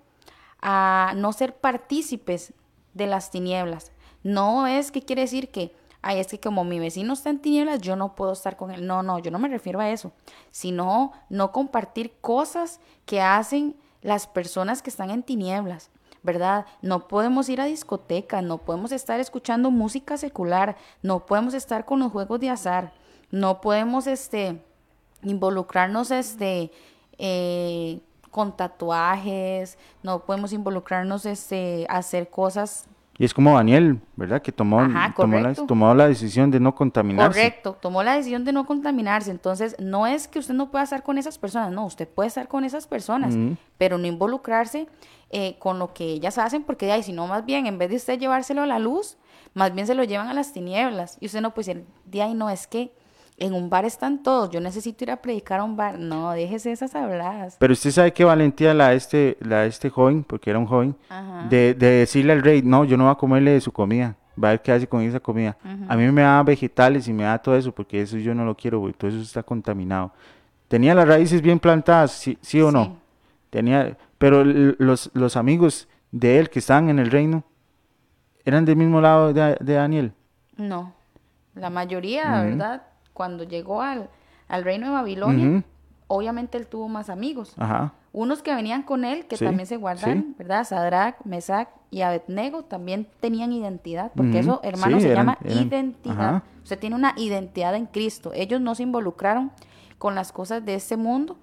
a no ser partícipes de las tinieblas. No es que quiere decir que, ay, es que como mi vecino está en tinieblas, yo no puedo estar con él. No, no, yo no me refiero a eso. Sino no compartir cosas que hacen las personas que están en tinieblas. ¿Verdad? No podemos ir a discotecas, no podemos estar escuchando música secular, no podemos estar con los juegos de azar, no podemos este, involucrarnos este, eh, con tatuajes, no podemos involucrarnos este, hacer cosas y es como Daniel, ¿verdad? Que tomó, tomó, la, tomó, la, decisión de no contaminarse. Correcto, tomó la decisión de no contaminarse. Entonces, no es que usted no pueda estar con esas personas, no, usted puede estar con esas personas, pero no involucrarse eh, con lo que ellas hacen, porque de ahí, si no, más bien, en vez de usted llevárselo a la luz, más bien se lo llevan a las tinieblas. Y usted no puede decir, de ahí no, es que en un bar están todos, yo necesito ir a predicar a un bar. No, déjese esas habladas. Pero usted sabe qué valentía la este, la este joven, porque era un joven, de, de, decirle al rey, no, yo no voy a comerle de su comida, va a ver qué hace con esa comida. A mí me da vegetales y me da todo eso, porque eso yo no lo quiero, todo eso está contaminado. Tenía las raíces bien plantadas, sí, sí o no. Tenía, pero los, los amigos de él que estaban en el reino, ¿eran del mismo lado de, de Daniel? No, la mayoría, ¿verdad? Cuando llegó al, al reino de Babilonia, obviamente él tuvo más amigos. Unos que venían con él, que también se guardaron, ¿verdad? Sadrach, Mesach y Abednego también tenían identidad, porque eso, hermano, se llama identidad. Usted tiene una identidad en Cristo. Ellos no se involucraron con las cosas de este mundo,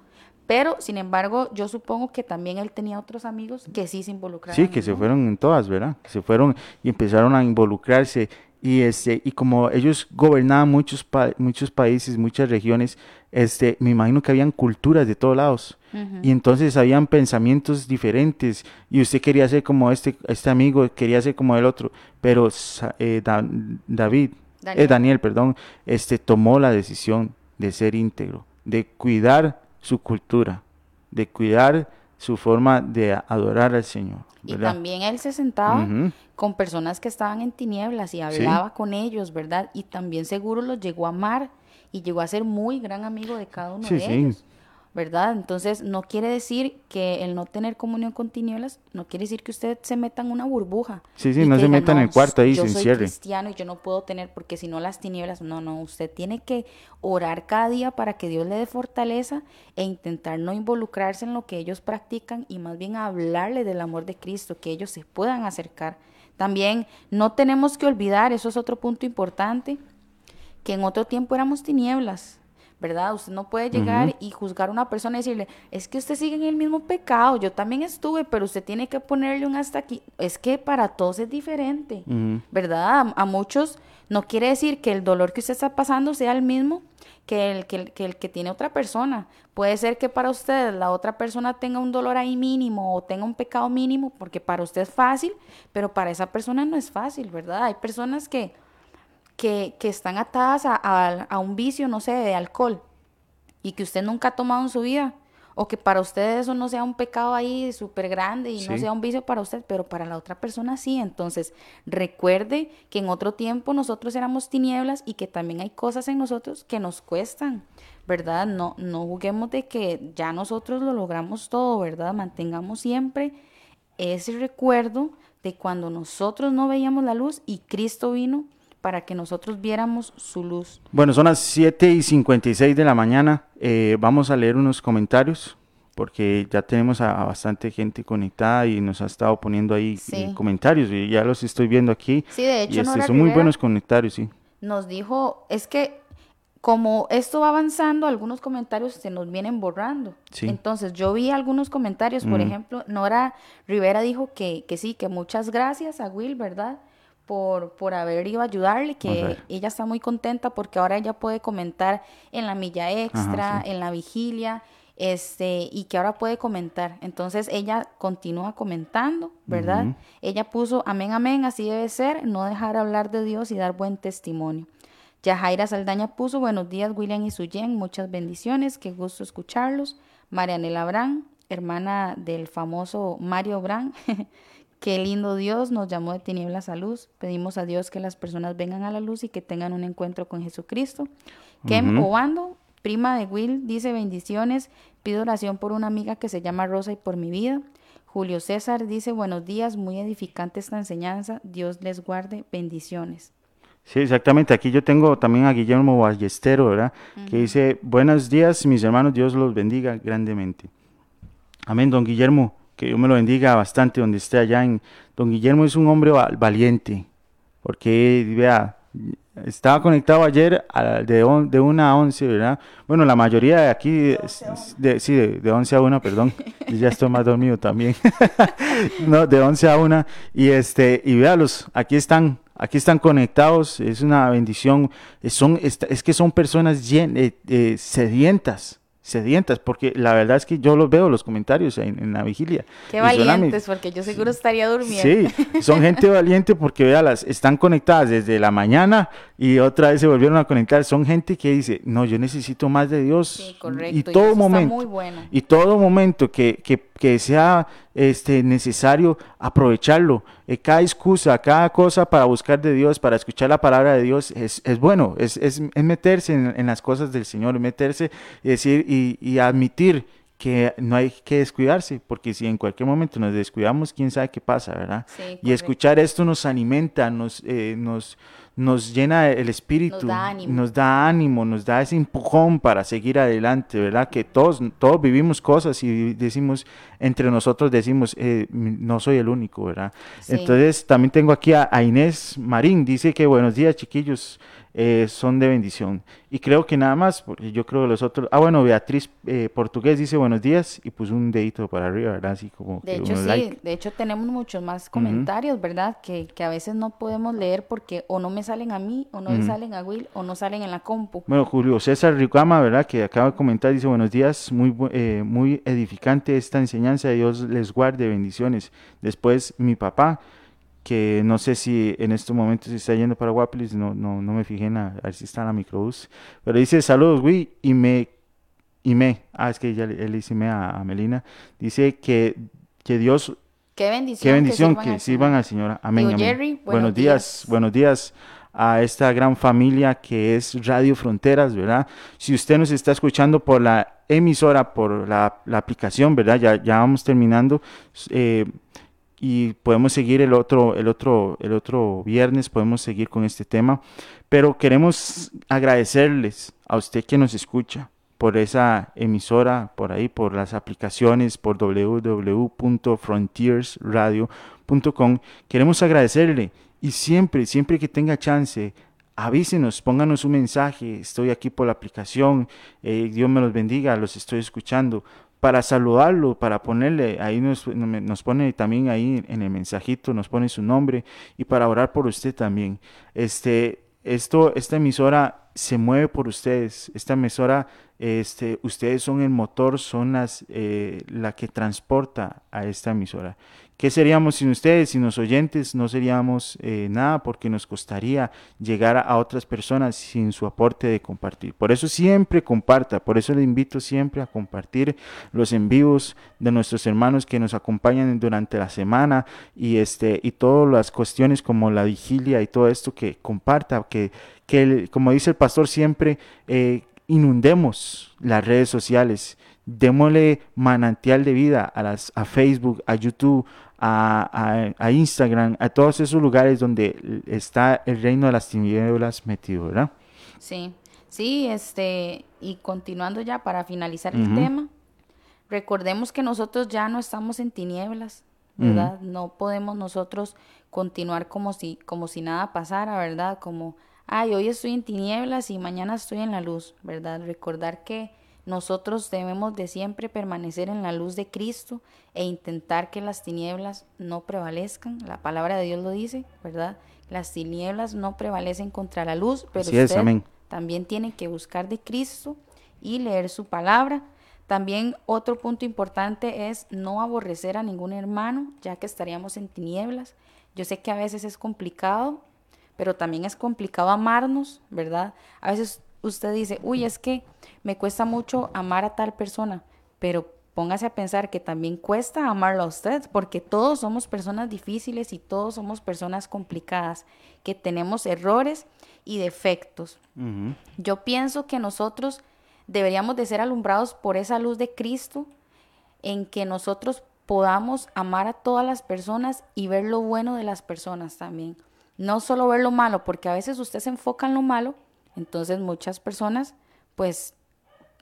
pero, sin embargo, yo supongo que también él tenía otros amigos que sí se involucraron. Sí, que se fueron en todas, ¿verdad? Que se fueron y empezaron a involucrarse y este y como ellos gobernaban muchos muchos países muchas regiones este me imagino que habían culturas de todos lados. Y entonces habían pensamientos diferentes. Y usted quería ser como este este amigo quería ser como el otro. Pero eh, David Daniel. Eh, Daniel perdón este tomó la decisión de ser íntegro de cuidar su cultura de cuidar su forma de adorar al Señor. Y también él se sentaba con personas que estaban en tinieblas y hablaba con ellos, ¿verdad? Y también seguro los llegó a amar y llegó a ser muy gran amigo de cada uno de ellos. ¿Verdad? Entonces, no quiere decir que el no tener comunión con tinieblas, no quiere decir que usted se meta en una burbuja. Sí, sí, no se meta en el cuarto ahí, yo se soy cristiano y yo no puedo tener, porque si no las tinieblas, no, no, usted tiene que orar cada día para que Dios le dé fortaleza e intentar no involucrarse en lo que ellos practican y más bien hablarle del amor de Cristo, que ellos se puedan acercar. También no tenemos que olvidar, eso es otro punto importante, que en otro tiempo éramos tinieblas, ¿verdad? Usted no puede llegar y juzgar a una persona y decirle, es que usted sigue en el mismo pecado, yo también estuve, pero usted tiene que ponerle un hasta aquí. Es que para todos es diferente, ¿verdad? A, muchos no quiere decir que el dolor que usted está pasando sea el mismo que el que, el que tiene otra persona. Puede ser que para usted la otra persona tenga un dolor ahí mínimo o tenga un pecado mínimo, porque para usted es fácil, pero para esa persona no es fácil, ¿verdad? Hay personas que que, están atadas a, un vicio, no sé, de alcohol y que usted nunca ha tomado en su vida. O que para usted eso no sea un pecado ahí súper grande y no sea un vicio para usted, pero para la otra persona sí. Entonces, recuerde que en otro tiempo nosotros éramos tinieblas y que también hay cosas en nosotros que nos cuestan, ¿verdad? No, no juguemos de que ya nosotros lo logramos todo, ¿verdad? Mantengamos siempre ese recuerdo de cuando nosotros no veíamos la luz y Cristo vino para que nosotros viéramos su luz. Bueno, son las 7 y 56 de la mañana. Eh, vamos a leer unos comentarios porque ya tenemos a, bastante gente conectada y nos ha estado poniendo ahí eh, comentarios y ya los estoy viendo aquí. Sí, de hecho, y este, son muy buenos comentarios, sí. Nos dijo, es que como esto va avanzando, algunos comentarios se nos vienen borrando. Entonces, yo vi algunos comentarios, por ejemplo, Nora Rivera dijo que, que sí, que muchas gracias a Will, ¿verdad? Por, por haber ido a ayudarle, que ella está muy contenta porque ahora ella puede comentar en la milla extra, en la vigilia, este, y que ahora puede comentar. Entonces ella continúa comentando, ¿verdad? Ella puso, amén, amén, así debe ser, no dejar hablar de Dios y dar buen testimonio. Yajaira Saldaña puso buenos días William y Suyen, muchas bendiciones, qué gusto escucharlos. Marianela Brand, hermana del famoso Mario Brand, qué lindo Dios nos llamó de tinieblas a luz. Pedimos a Dios que las personas vengan a la luz y que tengan un encuentro con Jesucristo. Kem Obando, prima de Will, dice bendiciones, pido oración por una amiga que se llama Rosa y por mi vida. Julio César dice buenos días, muy edificante esta enseñanza, Dios les guarde, bendiciones. Sí, exactamente. Aquí yo tengo también a Guillermo Ballestero, ¿verdad? Que dice, buenos días, mis hermanos, Dios los bendiga grandemente. Amén, don Guillermo, que Dios me lo bendiga bastante donde esté allá. En... Don Guillermo es un hombre valiente, porque, vea, estaba conectado ayer de, de una a 11, ¿verdad? Bueno, la mayoría de aquí, de, sí, de, de 11 a 1, perdón, ya estoy más dormido también. no, de 11 a 1. Y, este, y véalos, aquí están aquí están conectados, es una bendición, son, es, que son personas eh, eh, sedientas sedientas, porque la verdad es que yo los veo los comentarios en, la vigilia. Qué valientes, porque yo seguro estaría durmiendo. Sí, son gente valiente porque están conectadas desde la mañana y otra vez se volvieron a conectar. Son gente que dice, no, yo necesito más de Dios. Sí, correcto. Y todo momento, y todo momento que, que, que sea este, necesario aprovecharlo. Eh, cada excusa, cada cosa para buscar de Dios, para escuchar la palabra de Dios, es, es bueno, es, es, meterse en, las cosas del Señor, meterse y decir y, y, admitir que no hay que descuidarse, porque si en cualquier momento nos descuidamos, quién sabe qué pasa, ¿verdad? y escuchar esto nos alimenta, nos, eh, nos, nos llena el espíritu, nos da, ánimo. nos da ese empujón para seguir adelante, ¿verdad? Que todos, todos vivimos cosas y decimos, entre nosotros decimos, eh, no soy el único, ¿verdad? Entonces también tengo aquí a, Inés Marín, dice que buenos días chiquillos, eh, son de bendición. Y creo que nada más, porque yo creo que los otros, ah bueno, Beatriz eh, Portugués dice buenos días y puso un dedito para arriba, ¿verdad? Así como... De hecho, sí, de hecho tenemos muchos más comentarios, ¿verdad? Que, que, a veces no podemos leer porque o no me salen a mí, o no me salen a Will, o no salen en la compu. Bueno, Julio César Ricama, ¿verdad? Que acaba de comentar, dice buenos días, muy, eh, muy edificante esta enseñanza, Dios les guarde bendiciones. Después mi papá que no sé si en estos momentos se está yendo para Guapilis, no, no, no me fijé en a ver si está en la microbús, pero dice saludos, güey, y me, y me, ah, es que ya él dice me a, Melina, dice que, que Dios, qué bendición, qué bendición que, sirvan, al Señor, amén, amén. buenos, días, buenos días a esta gran familia que es Radio Fronteras, ¿verdad? Si usted nos está escuchando por la emisora, por la, la aplicación, ¿verdad? Ya, ya vamos terminando. Eh, y podemos seguir el otro, el otro, el otro viernes, podemos seguir con este tema, pero queremos agradecerles a usted que nos escucha por esa emisora, por ahí, por las aplicaciones, por www.frontiersradio.com. Queremos agradecerle y siempre, siempre que tenga chance, avísenos, pónganos un mensaje, estoy aquí por la aplicación, eh, Dios me los bendiga, los estoy escuchando para saludarlo, para ponerle, ahí nos, nos, pone también ahí en el mensajito, nos pone su nombre y para orar por usted también. Este, esto, esta emisora se mueve por ustedes, esta emisora, este, ustedes son el motor, son las, eh, la que transporta a esta emisora. ¿Qué seríamos sin ustedes, sin los oyentes? No seríamos eh, nada porque nos costaría llegar a, otras personas sin su aporte de compartir. Por eso siempre comparta, por eso le invito siempre a compartir los en vivos de nuestros hermanos que nos acompañan durante la semana y, este, y todas las cuestiones como la vigilia y todo esto que comparta, que, que como dice el pastor siempre, eh, inundemos las redes sociales démosle manantial de vida a, las, a Facebook, a YouTube, a, a, Instagram, a todos esos lugares donde está el reino de las tinieblas metido, ¿verdad? Sí, sí, este, y continuando ya para finalizar el tema, recordemos que nosotros ya no estamos en tinieblas, ¿verdad? No podemos nosotros continuar como si, como si nada pasara, ¿verdad? Como, ay, hoy estoy en tinieblas y mañana estoy en la luz, ¿verdad? Recordar que nosotros debemos de siempre permanecer en la luz de Cristo e intentar que las tinieblas no prevalezcan. La palabra de Dios lo dice, ¿verdad? Las tinieblas no prevalecen contra la luz, pero usted también tiene que buscar de Cristo y leer su palabra. También otro punto importante es no aborrecer a ningún hermano, ya que estaríamos en tinieblas. Yo sé que a veces es complicado, pero también es complicado amarnos, ¿verdad? A veces usted dice, uy, es que me cuesta mucho amar a tal persona, pero póngase a pensar que también cuesta amarlo a usted, porque todos somos personas difíciles y todos somos personas complicadas, que tenemos errores y defectos. Yo pienso que nosotros deberíamos de ser alumbrados por esa luz de Cristo, en que nosotros podamos amar a todas las personas y ver lo bueno de las personas también. No solo ver lo malo, porque a veces usted se enfoca en lo malo entonces muchas personas, pues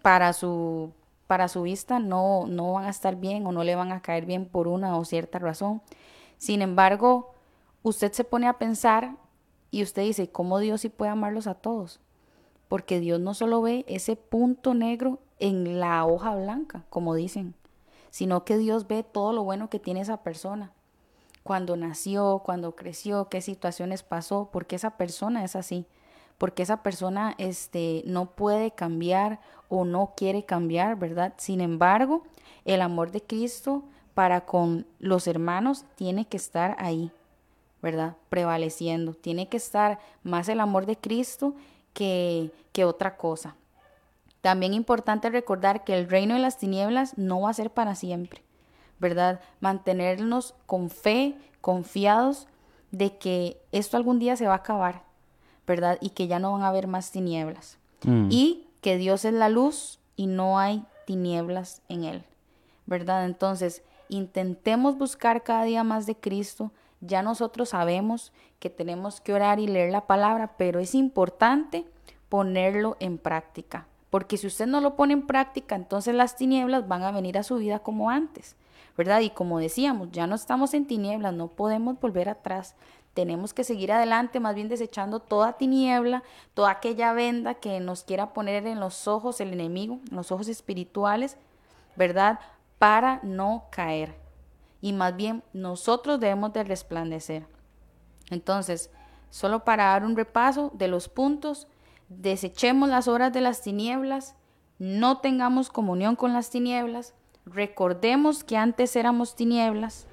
para su, para su vista no, no van a estar bien o no le van a caer bien por una o cierta razón. Sin embargo, usted se pone a pensar y usted dice, ¿cómo Dios sí puede amarlos a todos? Porque Dios no solo ve ese punto negro en la hoja blanca, como dicen, sino que Dios ve todo lo bueno que tiene esa persona. Cuando nació, cuando creció, qué situaciones pasó, porque esa persona es así porque esa persona este, no puede cambiar o no quiere cambiar, ¿verdad? Sin embargo, el amor de Cristo para con los hermanos tiene que estar ahí, ¿verdad? Prevaleciendo. Tiene que estar más el amor de Cristo que, que otra cosa. También importante recordar que el reino de las tinieblas no va a ser para siempre, ¿verdad? Mantenernos con fe, confiados de que esto algún día se va a acabar, ¿verdad? Y que ya no van a haber más tinieblas. Mm. Y que Dios es la luz y no hay tinieblas en él, ¿verdad? Entonces, intentemos buscar cada día más de Cristo. Ya nosotros sabemos que tenemos que orar y leer la palabra, pero es importante ponerlo en práctica. Porque si usted no lo pone en práctica, entonces las tinieblas van a venir a su vida como antes, ¿verdad? Y como decíamos, ya no estamos en tinieblas, no podemos volver atrás. Tenemos que seguir adelante, más bien desechando toda tiniebla, toda aquella venda que nos quiera poner en los ojos el enemigo, en los ojos espirituales, ¿verdad? Para no caer. Y más bien nosotros debemos de resplandecer. Entonces, solo para dar un repaso de los puntos, desechemos las horas de las tinieblas, no tengamos comunión con las tinieblas, recordemos que antes éramos tinieblas,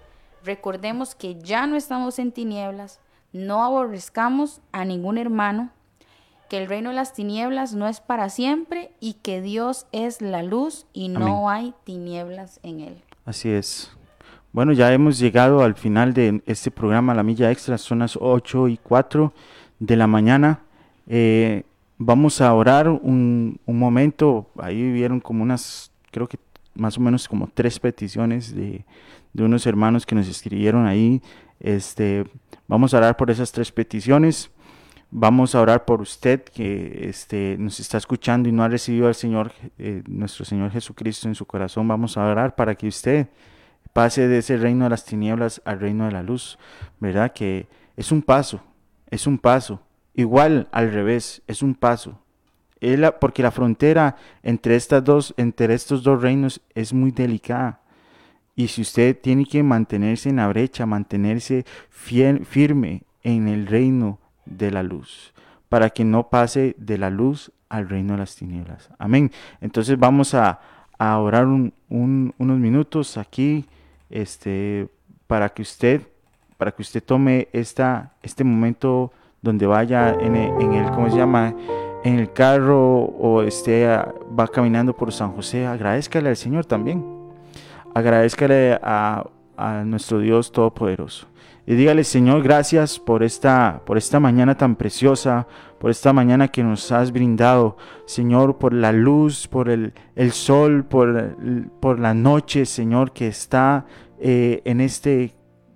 Recordemos que ya no estamos en tinieblas, no aborrezcamos a ningún hermano, que el reino de las tinieblas no es para siempre y que Dios es la luz y no hay tinieblas en él. Así es. Bueno, ya hemos llegado al final de este programa La Milla Extra, son las 8 y 4 de la mañana. Eh, vamos a orar un, un momento, ahí vieron como unas, creo que más o menos como tres peticiones de, de unos hermanos que nos escribieron ahí. Este, vamos a orar por esas tres peticiones. Vamos a orar por usted que este, nos está escuchando y no ha recibido al Señor, eh, nuestro Señor Jesucristo en su corazón. Vamos a orar para que usted pase de ese reino de las tinieblas al reino de la luz. ¿Verdad? Que es un paso, es un paso. Igual al revés, es un paso porque la frontera entre, estas dos, entre estos dos reinos es muy delicada. Y si usted tiene que mantenerse en la brecha, mantenerse firme en el reino de la luz, para que no pase de la luz al reino de las tinieblas. Amén. Entonces vamos a, orar unos minutos aquí, este, para que usted, para que usted tome esta, este momento donde vaya en el, en el ¿cómo se llama? en el carro o esté, va caminando por San José, agradezcale al Señor también. Agradezcale a, nuestro Dios Todopoderoso. Y dígale, Señor, gracias por esta, por esta mañana tan preciosa, por esta mañana que nos has brindado, Señor, por la luz, por el, el sol, por, por la noche, Señor, que está eh, en este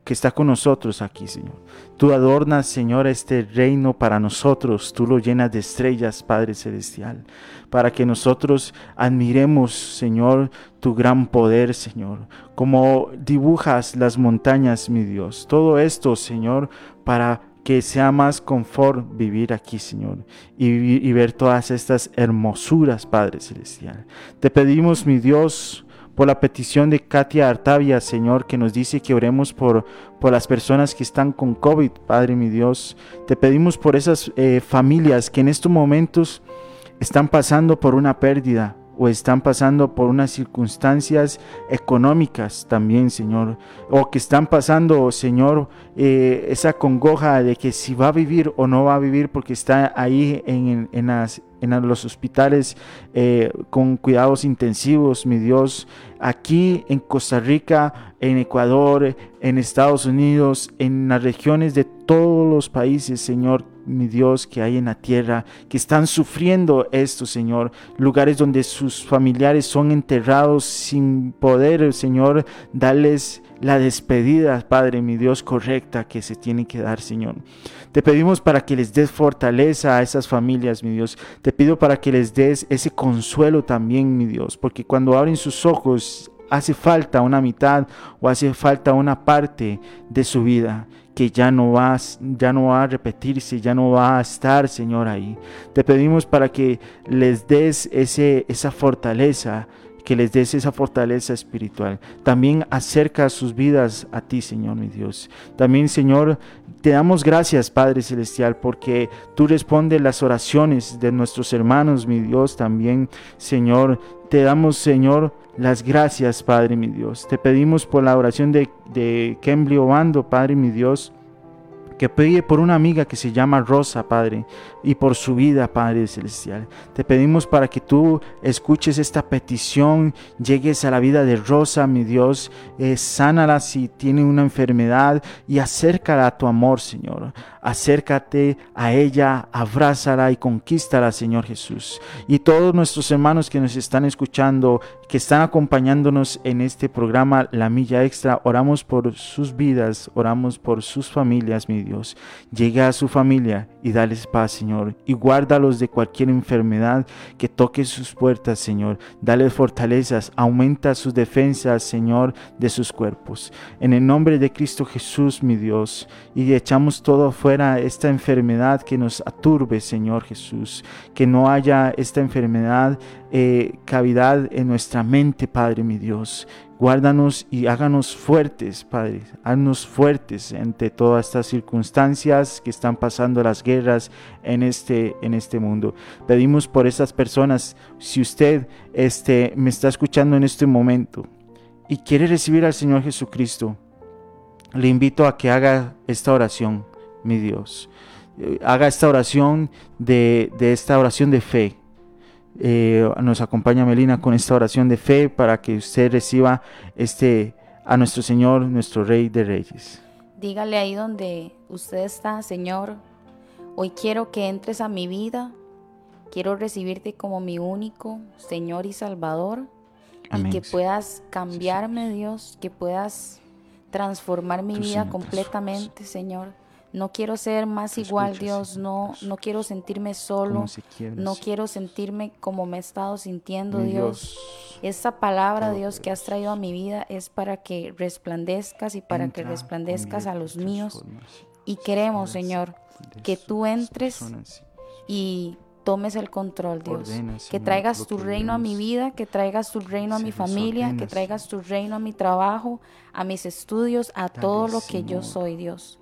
que está con nosotros aquí, Señor. Tú adornas, Señor, este reino para nosotros. Tú lo llenas de estrellas, Padre Celestial, para que nosotros admiremos, Señor, tu gran poder, Señor. Como dibujas las montañas, mi Dios. Todo esto, Señor, para que sea más confort vivir aquí, Señor, y, y ver todas estas hermosuras, Padre Celestial. Te pedimos, mi Dios, por la petición de Katia Artavia, Señor, que nos dice que oremos por, por las personas que están con COVID, Padre mi Dios. Te pedimos por esas eh, familias que en estos momentos están pasando por una pérdida o están pasando por unas circunstancias económicas también, Señor, o que están pasando, Señor, eh, esa congoja de que si va a vivir o no va a vivir porque está ahí en, en, los hospitales eh, con cuidados intensivos, mi Dios, aquí en Costa Rica, en Ecuador, en Estados Unidos, en las regiones de todos los países, Señor, mi Dios, que hay en la tierra, que están sufriendo esto, Señor, lugares donde sus familiares son enterrados sin poder, Señor, darles la despedida, Padre, mi Dios, correcta que se tiene que dar, Señor. Te pedimos para que les des fortaleza a esas familias, mi Dios. Te pido para que les des ese consuelo también, mi Dios, porque cuando abren sus ojos hace falta una mitad o hace falta una parte de su vida que ya no va, ya no va a repetirse, ya no va a estar, Señor, ahí. Te pedimos para que les des ese, esa fortaleza, que les des esa fortaleza espiritual. También acerca sus vidas a ti, Señor, mi Dios. También, Señor, te damos gracias, Padre Celestial, porque tú respondes las oraciones de nuestros hermanos, mi Dios, también, Señor. Te damos, Señor, las gracias, Padre, mi Dios. Te pedimos por la oración de, de Kembly Obando, Padre, mi Dios que pide por una amiga que se llama Rosa, Padre, y por su vida, Padre Celestial. Te pedimos para que tú escuches esta petición, llegues a la vida de Rosa, mi Dios, eh, sánala si tiene una enfermedad y acércala a tu amor, Señor. Acércate a ella, abrázala y conquístala, Señor Jesús. Y todos nuestros hermanos que nos están escuchando, que están acompañándonos en este programa La Milla Extra, oramos por sus vidas, oramos por sus familias, mi Dios. Llega a su familia y dales paz, Señor, y guárdalos de cualquier enfermedad que toque sus puertas, Señor. Dale fortalezas, aumenta sus defensas, Señor, de sus cuerpos. En el nombre de Cristo Jesús, mi Dios, y echamos todo afuera esta enfermedad que nos aturbe, Señor Jesús, que no haya esta enfermedad eh, cavidad en nuestra mente, Padre mi Dios. Guárdanos y háganos fuertes, Padre. Haznos fuertes ante todas estas circunstancias que están pasando las guerras en este, en este mundo. Pedimos por esas personas, si usted este, me está escuchando en este momento y quiere recibir al Señor Jesucristo, le invito a que haga esta oración mi Dios. Eh, haga esta oración de, esta oración de fe. Eh, nos acompaña Melina con esta oración de fe para que usted reciba este a nuestro Señor, nuestro Rey de Reyes. Dígale ahí donde usted está, Señor. Hoy quiero que entres a mi vida. Quiero recibirte como mi único Señor y Salvador. Y que puedas cambiarme, Dios, que puedas transformar mi vida completamente, Señor. No quiero ser más igual, Dios. No, no quiero sentirme solo. No quiero sentirme como me he estado sintiendo, Dios. Esta palabra, Dios, que has traído a mi vida es para que resplandezcas y para que resplandezcas a los míos. Y queremos, Señor, que tú entres y tomes el control, Dios. que traigas tu reino a mi vida, que traigas tu reino a mi familia, que traigas tu reino a mi trabajo, a mis estudios, a todo lo que yo soy, Dios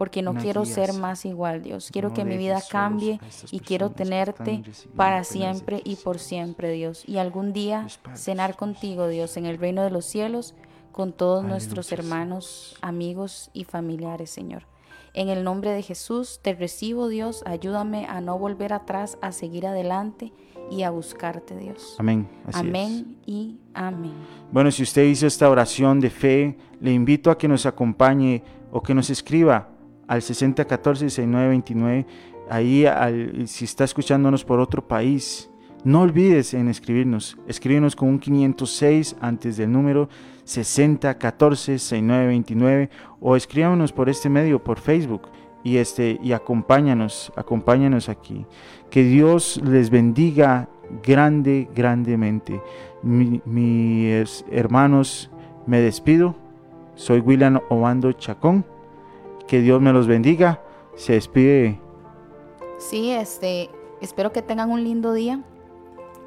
porque no quiero ser más igual, Dios. Quiero que mi vida cambie y quiero tenerte para siempre y por siempre, Dios. Y algún día cenar contigo, Dios, en el reino de los cielos, con todos nuestros hermanos, amigos y familiares, Señor. En el nombre de Jesús te recibo, Dios. Ayúdame a no volver atrás, a seguir adelante y a buscarte, Dios. Amén. amén y amén. Bueno, si usted hizo esta oración de fe, le invito a que nos acompañe o que nos escriba al 6014 6929. Ahí, si está escuchándonos por otro país, No olvides en escribirnos. Escríbenos con un 506 antes del número 6014-6929 o escríbanos por este medio, por Facebook y, este, y acompáñanos, acompáñanos aquí. Que Dios les bendiga grande, grandemente. mis hermanos, me despido. Soy William Obando Chacón. Que Dios me los bendiga. Se despide. Sí, este, espero que tengan un lindo día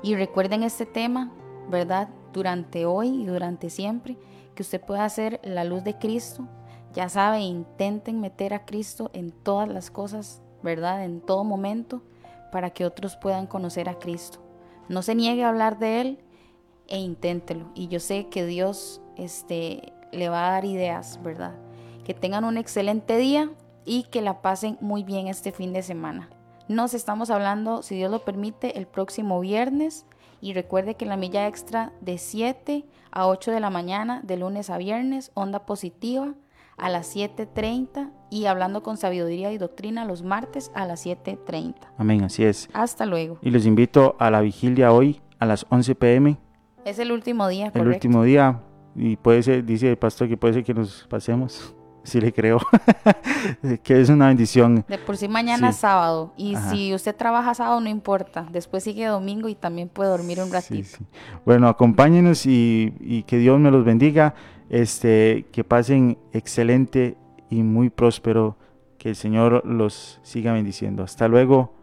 y recuerden este tema, ¿verdad? Durante hoy y durante siempre, que usted pueda hacer la luz de Cristo ya saben, intenten meter a Cristo en todas las cosas, ¿verdad? En todo momento, para que otros puedan conocer a Cristo. No se niegue a hablar de Él e inténtelo. Y yo sé que Dios este, le va a dar ideas, ¿verdad? Que tengan un excelente día y que la pasen muy bien este fin de semana. Nos estamos hablando, si Dios lo permite, el próximo viernes. Y recuerde que la milla extra de 7 a 8 de la mañana, de lunes a viernes, onda positiva a las 7.30 y hablando con sabiduría y doctrina los martes a las 7.30. Amén, así es. Hasta luego. Y les invito a la vigilia hoy a las 11 pm. Es el último día, El último día. Y puede ser, dice el pastor que puede ser que nos pasemos. Sí le creo. que es una bendición. De por sí mañana es sábado. Y si usted trabaja sábado, no importa. Después sigue domingo y también puede dormir un ratito. bueno, acompáñenos y, y que Dios me los bendiga. Este, que pasen excelente y muy próspero. Que el Señor los siga bendiciendo. Hasta luego.